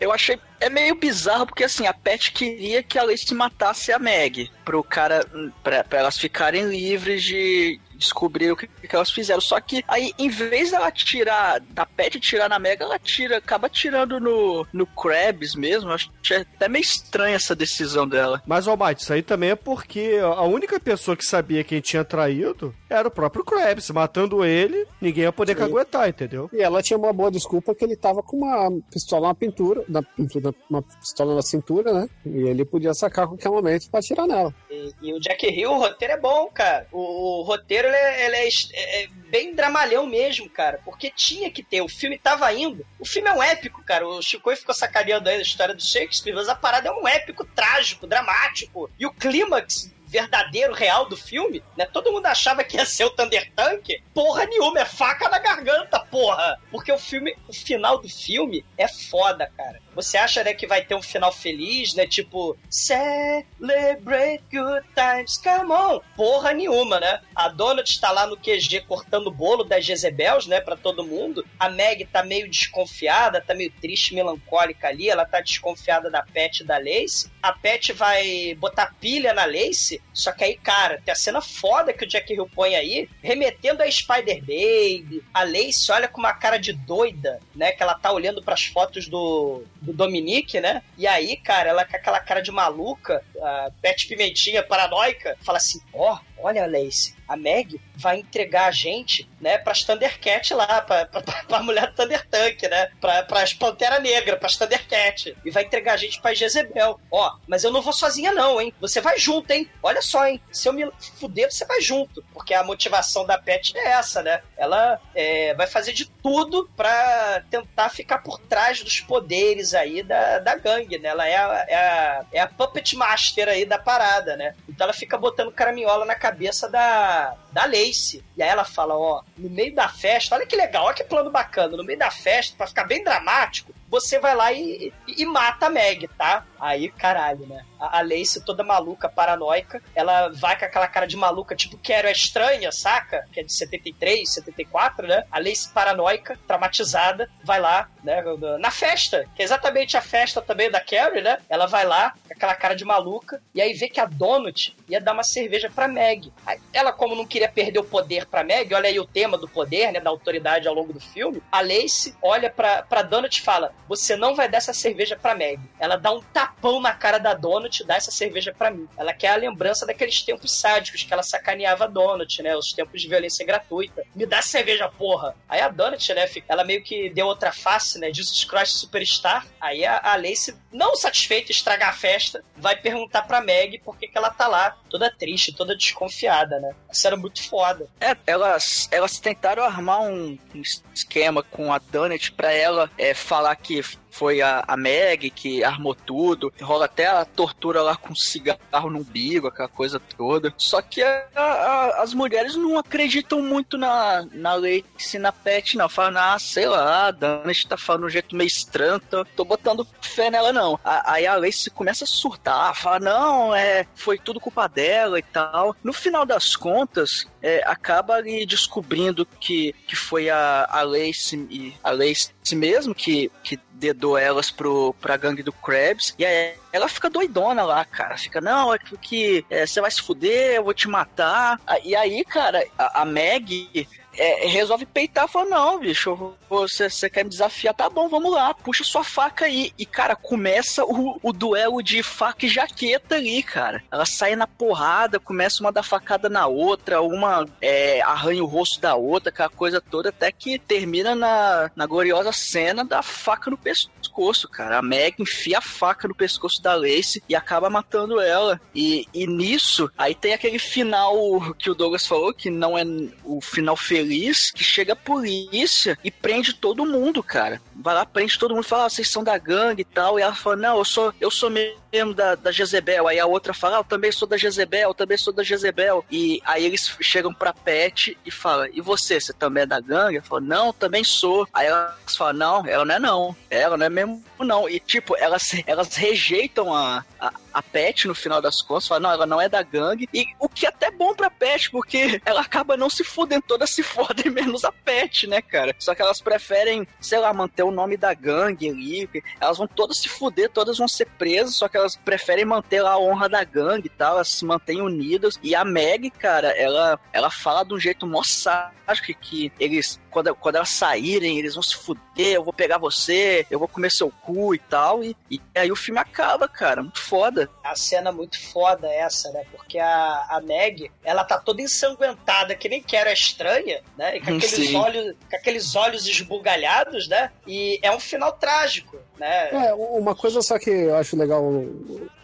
Speaker 9: Eu achei. É meio bizarro porque assim, a Pet queria que a Lace matasse a Meg. Pro cara. Pra, pra elas ficarem livres de descobrir o que, que elas fizeram. Só que aí, em vez dela tirar. Da Pet tirar na Meg, ela tira. Acaba tirando no, no Krabs mesmo. Achei até meio estranha essa decisão dela.
Speaker 4: Mas, Almighty, isso aí também é porque a única pessoa que sabia quem tinha traído era o próprio Krabs. Matando ele, ninguém ia poder
Speaker 6: Sim.
Speaker 4: caguetar, entendeu?
Speaker 6: E ela tinha uma boa desculpa que ele tava com uma pistola na pintura, na, pintura- uma pistola na cintura, né? E ele podia sacar a qualquer momento pra atirar nela.
Speaker 3: E, e o Jack Hill, o roteiro é bom, cara. O, o roteiro ele é, ele é é- é bem dramalhão mesmo, cara. Porque tinha que ter. O filme tava indo. O filme é um épico, cara. O Chico ficou sacaneando aí a história do Shakespeare, mas a parada é um épico trágico, dramático. E o clímax verdadeiro, real do filme, né? Todo mundo achava que ia ser o Thunder Tank. Porra nenhuma, é faca na garganta, porra! Porque o filme, o final do filme é foda, cara. Você acha, né, que vai ter um final feliz, né? Tipo, celebrate good times, come on! Porra nenhuma, né? A Donald está lá no QG cortando o bolo das Jezebels, né, pra todo mundo. A Meg tá meio desconfiada, tá meio triste, melancólica ali. Ela tá desconfiada da Pet e da Lace. A Pet vai botar pilha na Lace, só que aí, cara, tem a cena foda que o Jack Hill põe aí, remetendo a Spider Baby. A Lace olha com uma cara de doida, né, que ela tá olhando pras fotos do, do Dominique, né? E aí, cara, ela com aquela cara de maluca, a Pet Pimentinha paranoica, fala assim: ó, oh, olha, Lace, a Meg vai entregar a gente, né, pras Thundercat lá, pra, pra, pra mulher Thunder Tank, né? Pra, pras Pantera Negra, pras Thundercat. E vai entregar a gente pra Jezebel. Ó, mas eu não vou sozinha, não, hein? Você vai junto, hein? Olha só, hein? Se eu me fuder, você vai junto. Porque a motivação da Pet é essa, né? Ela é, vai fazer de tudo pra tentar ficar por trás dos poderes aí da, da gangue, né? Ela é a, é, a, é a puppet master aí da parada, né? Então ela fica botando caraminhola na cabeça da, da Lace. E aí ela fala, ó, no meio da festa, olha que legal, olha que plano bacana, no meio da festa, para ficar bem dramático, você vai lá e, e, e, mata a Meg, tá? Aí, caralho, né? A, a toda maluca, paranoica, ela vai com aquela cara de maluca, tipo, quero é estranha, saca? Que é de 73, 74, né? A Lace paranoica, traumatizada, vai lá, né? Na festa, que é exatamente a festa também da Carrie, né? Ela vai lá, com aquela cara de maluca, e aí vê que a Donut ia dar uma cerveja pra Meg. Ela, como não queria perder o poder pra Meg, olha aí o tema do poder, né? Da autoridade ao longo do filme, a Lace olha pra, pra Donut e fala: Você não vai dar essa cerveja pra Meg. Ela dá um tapão na cara da Donut e dá essa cerveja pra mim. Ela quer a lembrança daqueles tempos sádicos que ela sacaneava a Donut, né? Os tempos de violência gratuita. Me dá cerveja, porra! Aí a Donut, né? Ela meio que deu outra face, né? Jesus Christ Superstar. Aí a, a Lace, não satisfeita estragar a festa, vai perguntar pra Meg por que, que ela tá lá, toda triste, toda desconfiada, né? Isso era muito foda.
Speaker 9: É, elas, elas tentaram armar um, um esquema com a Donut pra ela é, falar que foi a, a Meg que armou tudo. Rola até a tortura lá com cigarro no umbigo, aquela coisa toda. Só que a, a, as mulheres não acreditam muito na, na Lacey na Pet, não. Falam, ah, sei lá, a Dana tá falando de um jeito meio estranho, tô, tô botando fé nela, não. aí a Lacey começa a surtar, fala, não, é, foi tudo culpa dela e tal. No final das contas, é, acaba ali descobrindo que, que foi a, a Lacey, a Lacey mesmo que, que dedou elas pro, pra gangue do Krabs. E aí ela fica doidona lá, cara. Fica, não, é que você é, vai se fuder, eu vou te matar. E aí, cara, a, a Meg é, resolve peitar e fala: Não, bicho, você, você quer me desafiar? Tá bom, vamos lá, puxa sua faca aí. E, cara, começa o, o duelo de faca e jaqueta ali, cara. Ela sai na porrada, começa uma dar facada na outra, uma é, arranha o rosto da outra, aquela coisa toda, até que termina na, na gloriosa cena da faca no pescoço, cara. A Meg enfia a faca no pescoço da Lace e acaba matando ela. E, e nisso, aí tem aquele final que o Douglas falou, que não é o final feliz feliz que chega a polícia e prende todo mundo, cara. Vai lá, prende todo mundo, fala, ah, vocês são da gangue e tal. E ela fala, não, eu sou, eu sou mesmo da, da Jezebel. Aí a outra fala, ah, eu também sou da Jezebel, eu também sou da Jezebel. E aí eles chegam pra Pet e falam, e você, você também é da gangue? Ela fala, não, também sou. Aí elas falam, não, ela não é não. Ela não é mesmo não. E tipo, elas, elas rejeitam a, a, a Pet no final das contas, falam, não, ela não é da gangue. E o que é até bom pra Pet, porque ela acaba não se fudendo, todas se fodem menos a Pet, né, cara? Só que elas preferem, sei lá, manter o nome da gangue ali. Elas vão todas se fuder, todas vão ser presas, só que elas preferem manter lá a honra da gangue e tal, elas se mantêm unidas. E a Meg, cara, ela, ela fala de um jeito mó sádico que eles, quando, quando elas saírem, eles vão se fuder, eu vou pegar você, eu vou comer seu cu e tal. E, e aí o filme acaba, cara, muito foda.
Speaker 3: A cena muito foda essa, né? Porque a, a Meg, ela tá toda ensanguentada, que nem que era estranha, né? E com aqueles, olhos, com aqueles olhos esbugalhados, né? E é um final trágico, né?
Speaker 6: É, uma coisa só que eu acho legal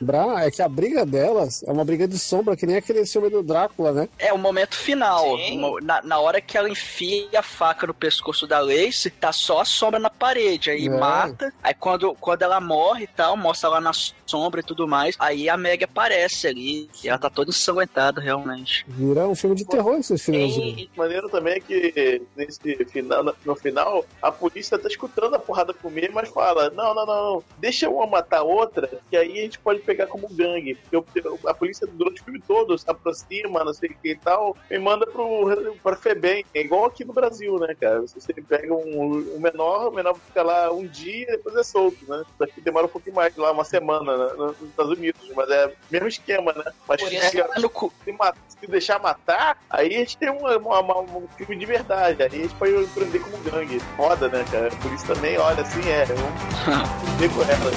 Speaker 6: lembrar é que a briga delas é uma briga de sombra, que nem aquele filme do Drácula, né?
Speaker 9: É o momento final. Na, na, hora que ela enfia a faca no pescoço da Lace, tá só a sombra na parede. Aí é. mata. Aí quando, quando ela morre e tal, mostra lá na sombra e tudo mais, aí a Meg aparece ali. E ela tá toda ensanguentada, realmente.
Speaker 6: Vira um filme de terror esse filme.
Speaker 5: O maneiro também é que nesse final, no final, a polícia tá escutando a porrada comer, mas fala: não, não, não, deixa uma matar outra, que aí a gente pode pegar como gangue. Eu, a polícia durante o filme todo se aproxima, não sei o que e tal, e manda pro, pra FEBEM. É igual aqui no Brasil, né, cara? Você pega um, um menor, o menor fica lá um dia e depois é solto, né? Só que demora um pouquinho mais, lá uma semana né, nos Estados Unidos, mas é mesmo esquema, né? Mas
Speaker 9: Por isso, é no cu.
Speaker 5: Se, se, deixar matar, aí a gente tem uma, uma, uma, um filme de verdade. Aí a gente pode empreender como gangue. Foda, né, cara? Por isso também, olha, assim, é. Um Vem correndo,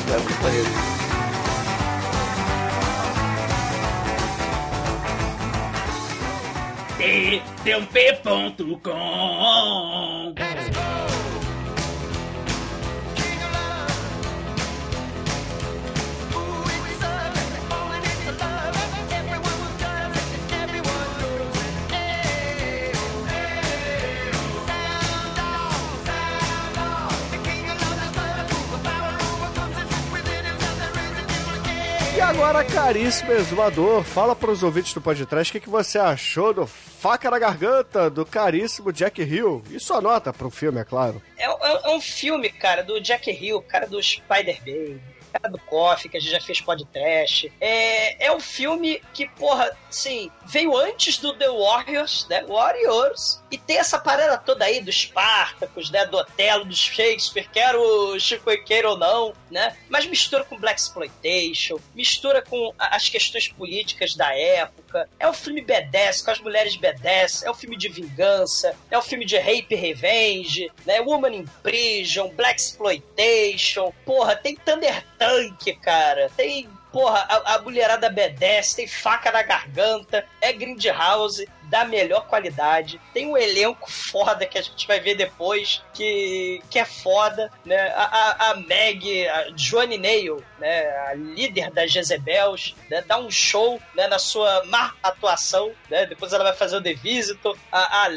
Speaker 10: teu
Speaker 4: p.com agora, caríssimo exumador, fala para os ouvintes do podcast o que, que você achou do Faca na Garganta do caríssimo Jack Hill. E sua nota pro filme, é claro.
Speaker 3: É, é- é um filme, cara, do Jack Hill, cara do Spider-Man, cara do Coffee, que a gente já fez podcast. É, é um filme que, porra, assim, veio antes do The Warriors, né? Warriors. E tem essa parada toda aí dos Spartacus, né? Do Otelo, do Shakespeare, quer o Chico queira ou não, né? Mas mistura com Black Exploitation, mistura com as questões políticas da época. É um filme B10, com as mulheres B10, é um filme de vingança, é um filme de rape e revenge, né? Woman in Prison, Black Exploitation, porra, tem Thunder Tank, cara, tem Porra, a, a mulherada B10 tem faca na garganta, é Grindhouse da melhor qualidade, tem um elenco foda que a gente vai ver depois, que, que é foda, né? A, a, a Meg, a Johnny né? A líder das Jezebels, né? Dá um show né? na sua má atuação, né? Depois ela vai fazer o The Visitor, a, a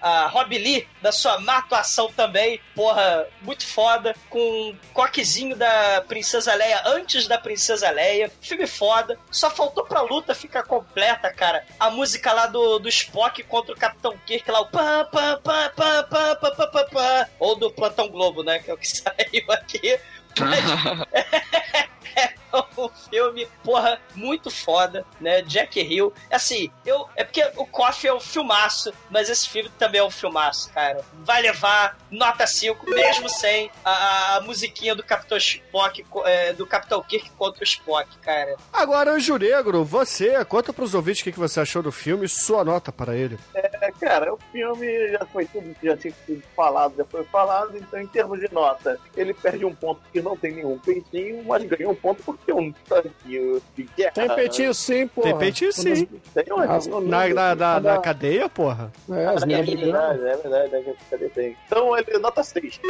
Speaker 3: a Rob Lee, da sua má atuação também, porra, muito foda, com o coquezinho da Princesa Leia antes da Princesa Leia, filme foda, só faltou pra luta ficar completa, cara, a música lá do, do Spock contra o Capitão Kirk, lá o pá, pá, pá, pá, pá, pá, pá, pá, pá, ou do Plantão Globo, né, que é o que saiu aqui, é um filme, porra, muito foda, né? Jack Hill. Assim, eu. É porque o Coffee é um filmaço, mas esse filme também é um filmaço, cara. Vai levar nota 5, mesmo sem a, a musiquinha do Capitão Spock, é, do Capitão Kirk contra o Spock, cara.
Speaker 4: Agora, Anjo Negro, você, conta pros ouvintes o que, que você achou do filme e sua nota para ele.
Speaker 5: É, cara, o filme já foi tudo que já tinha sido falado, já foi falado, então em termos de nota, ele perde um ponto porque não tem nenhum peitinho, mas ganha um ponto porque um tanquinho de guerra.
Speaker 6: Tem peitinho sim, pô.
Speaker 4: Tem peitinho sim.
Speaker 5: Tem, ué.
Speaker 6: As-
Speaker 4: Na, na, na, na cadeia, porra.
Speaker 6: É, as
Speaker 5: É verdade, é verdade, é verdade, cadê tem? Então ele nota 6.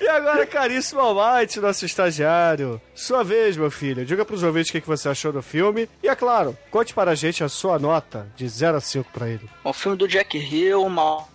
Speaker 4: E agora, caríssimo Almighty, nosso estagiário. Sua vez, meu filho. Diga pros ouvintes o que, que você achou do filme. E, é claro, conte para a gente a sua nota de 0 a 5 para ele.
Speaker 9: Um filme do Jack Hill,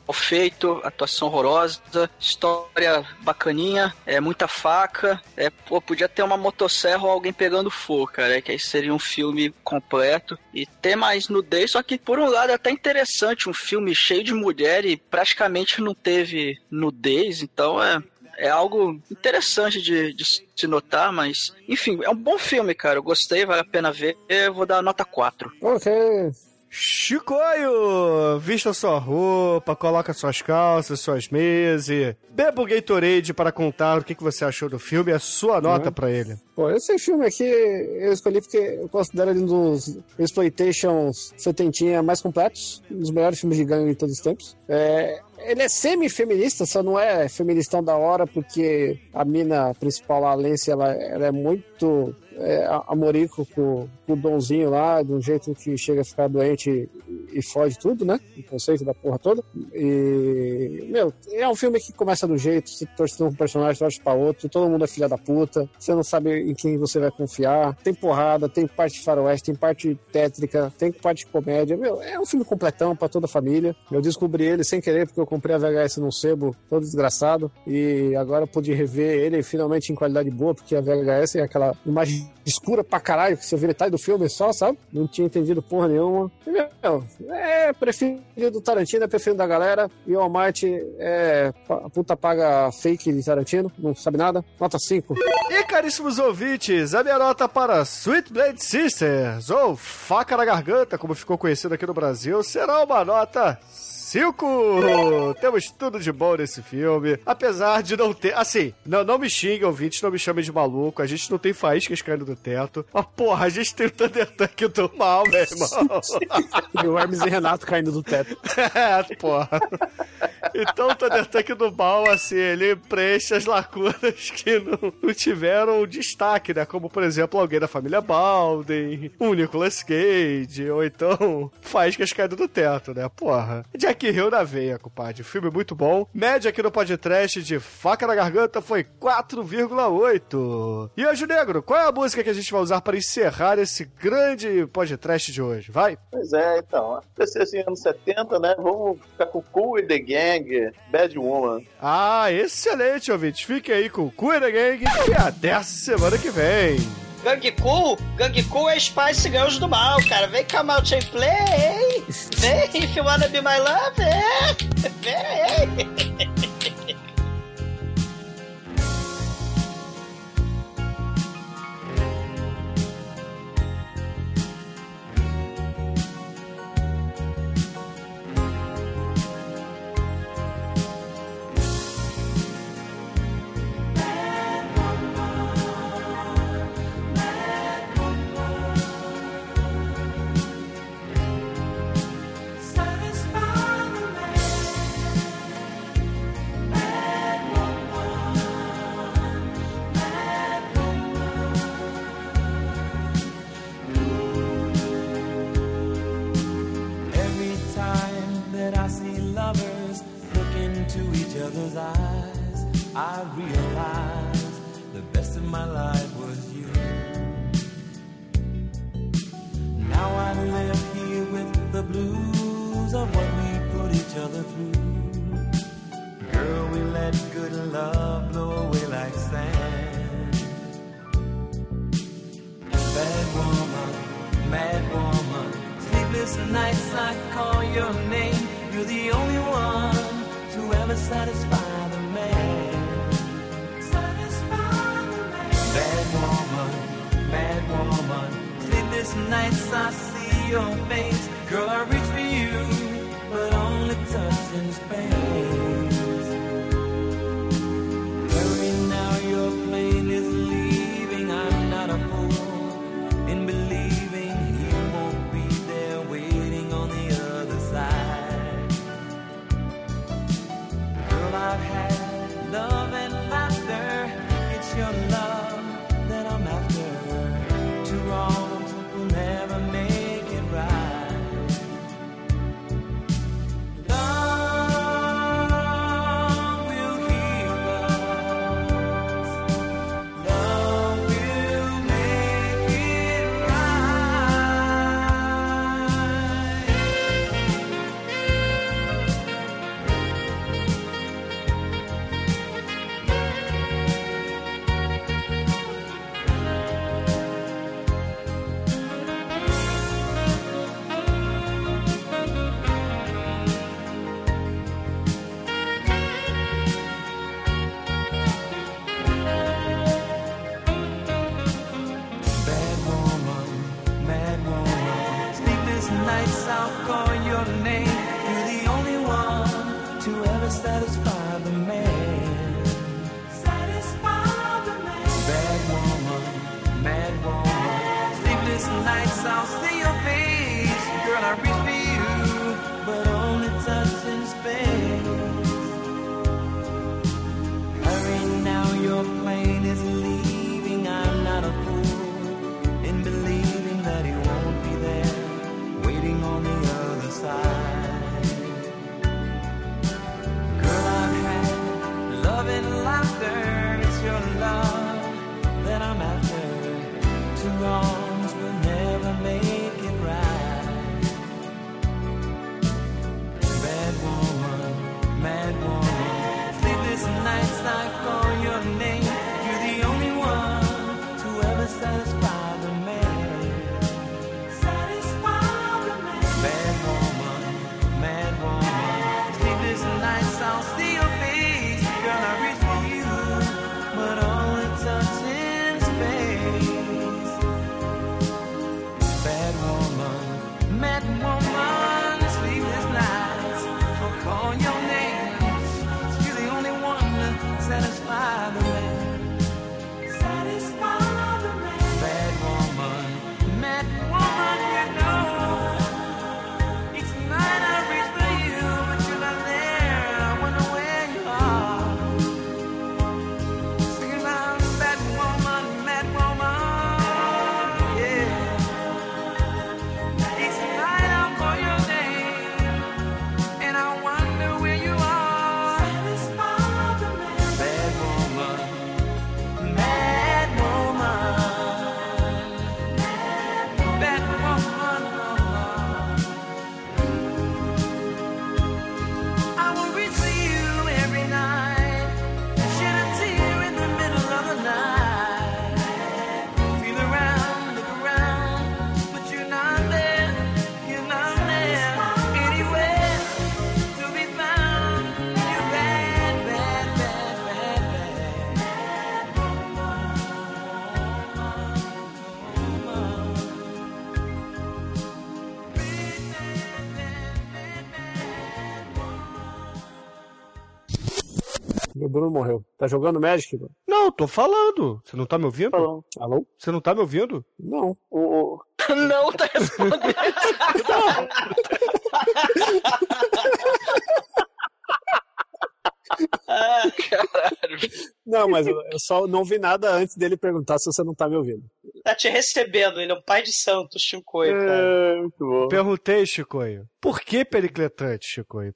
Speaker 9: mal feito, atuação horrorosa, história bacaninha, é muita faca, é, pô, podia ter uma motosserra ou alguém pegando fogo, cara, que aí seria um filme completo e ter mais nudez, só que por um lado é até interessante, um filme cheio de mulher e praticamente não teve nudez, então é é algo interessante de, de se notar, mas enfim, é um bom filme, cara. Eu gostei, vale a pena ver. Eu vou dar nota 4.
Speaker 6: Ok.
Speaker 4: Chicoio! Vista sua roupa, coloca suas calças, suas meias e beba o Gatorade para contar o que, que você achou do filme e a sua nota pra ele.
Speaker 6: Pô, esse filme aqui eu escolhi porque eu considero ele um dos Exploitations setentinha mais completos, um dos melhores filmes de gangue de todos os tempos. É, ele é semi-feminista, só não é feministão da hora, porque a mina principal a Lance, ela, ela é muito é, amorico com, com o Donzinho lá, de um jeito que chega a ficar doente e, e fode tudo, né? O conceito da porra toda. E, meu, é um filme que começa do jeito, você torce um personagem, torce pra outro, todo mundo é filha da puta, você não sabe em quem você vai confiar. Tem porrada, tem parte de faroeste, tem parte tétrica, tem parte de comédia. Meu, é um filme completão pra toda a família. Eu descobri ele sem querer, porque eu comprei a VHS num sebo todo desgraçado. E agora pude rever ele finalmente em qualidade boa, porque a VHS é aquela imagem escura pra caralho, que você vê metade do filme só, sabe? Não tinha entendido porra nenhuma. E, meu, é preferido do Tarantino, é preferido da galera. E o Almighty é pa- puta paga fake de Tarantino, não sabe nada. Nota 5.
Speaker 4: E caríssimos ouvintes, a minha nota para Sweet Blade Sisters, ou Faca na Garganta, como ficou conhecido aqui no Brasil, será uma nota 5! Temos tudo de bom nesse filme, apesar de não ter. Assim, não, não me xinguem, ouvintes, não me chamem de maluco, a gente não tem faíscas caindo do teto. Mas, porra, a gente tem o Thunder Tank do mal, meu irmão.
Speaker 6: E o Hermes e Renato caindo do teto.
Speaker 4: É, porra. Então o Thunder Tank do mal, assim, ele preenche as lacunas que não, não tiveram destaque, né? Como, por exemplo, alguém da família Balden, o Nicolas Cage, ou então Faíscas caindo do teto, né? Porra. Jack Hill na veia, compadre. Filme muito bom. Média aqui no podcast de Faca na Garganta foi 4,8. E hoje, Negro, qual é a música que a gente vai usar para encerrar esse grande podcast de hoje? Vai?
Speaker 5: Pois é, então. Esse assim, anos 70, né? Vamos ficar com Cool with the Gang, Bad Woman.
Speaker 4: Ah, excelente, ouvintes. Fiquem aí com o Cool the Gang e até a semana que vem.
Speaker 3: Gang Cool, Gang Cool é Spice Girls do mal, cara. Vem come out and play. Vem, if you wanna be my lover. Vem.
Speaker 8: Every other's eyes, I realize the best of my life was you. Now I live here with the blues of what we put each other through. Girl, we let good love blow away like sand. Bad woman, mad woman, sleepless nights I call your name. You're the only one ever satisfy the man. Satisfy the man. Bad woman, mad woman, sleepless nights I see your face. Girl, I reach for you, but only touch in space.
Speaker 6: O Bruno morreu. Tá jogando Magic, Bruno?
Speaker 4: Não, tô falando. Você não tá me ouvindo?
Speaker 5: Falou.
Speaker 6: Alô?
Speaker 4: Você não tá me ouvindo?
Speaker 6: Não.
Speaker 5: O, o-
Speaker 9: Não tá respondendo. Caralho.
Speaker 6: Não, mas eu eu só não vi nada antes dele perguntar se você não tá me ouvindo.
Speaker 3: Tá te recebendo, ele é um pai de santo, Chicoio, cara.
Speaker 5: É, muito bom.
Speaker 4: Perguntei, Chicoio. Por que pericletante, Chicoio?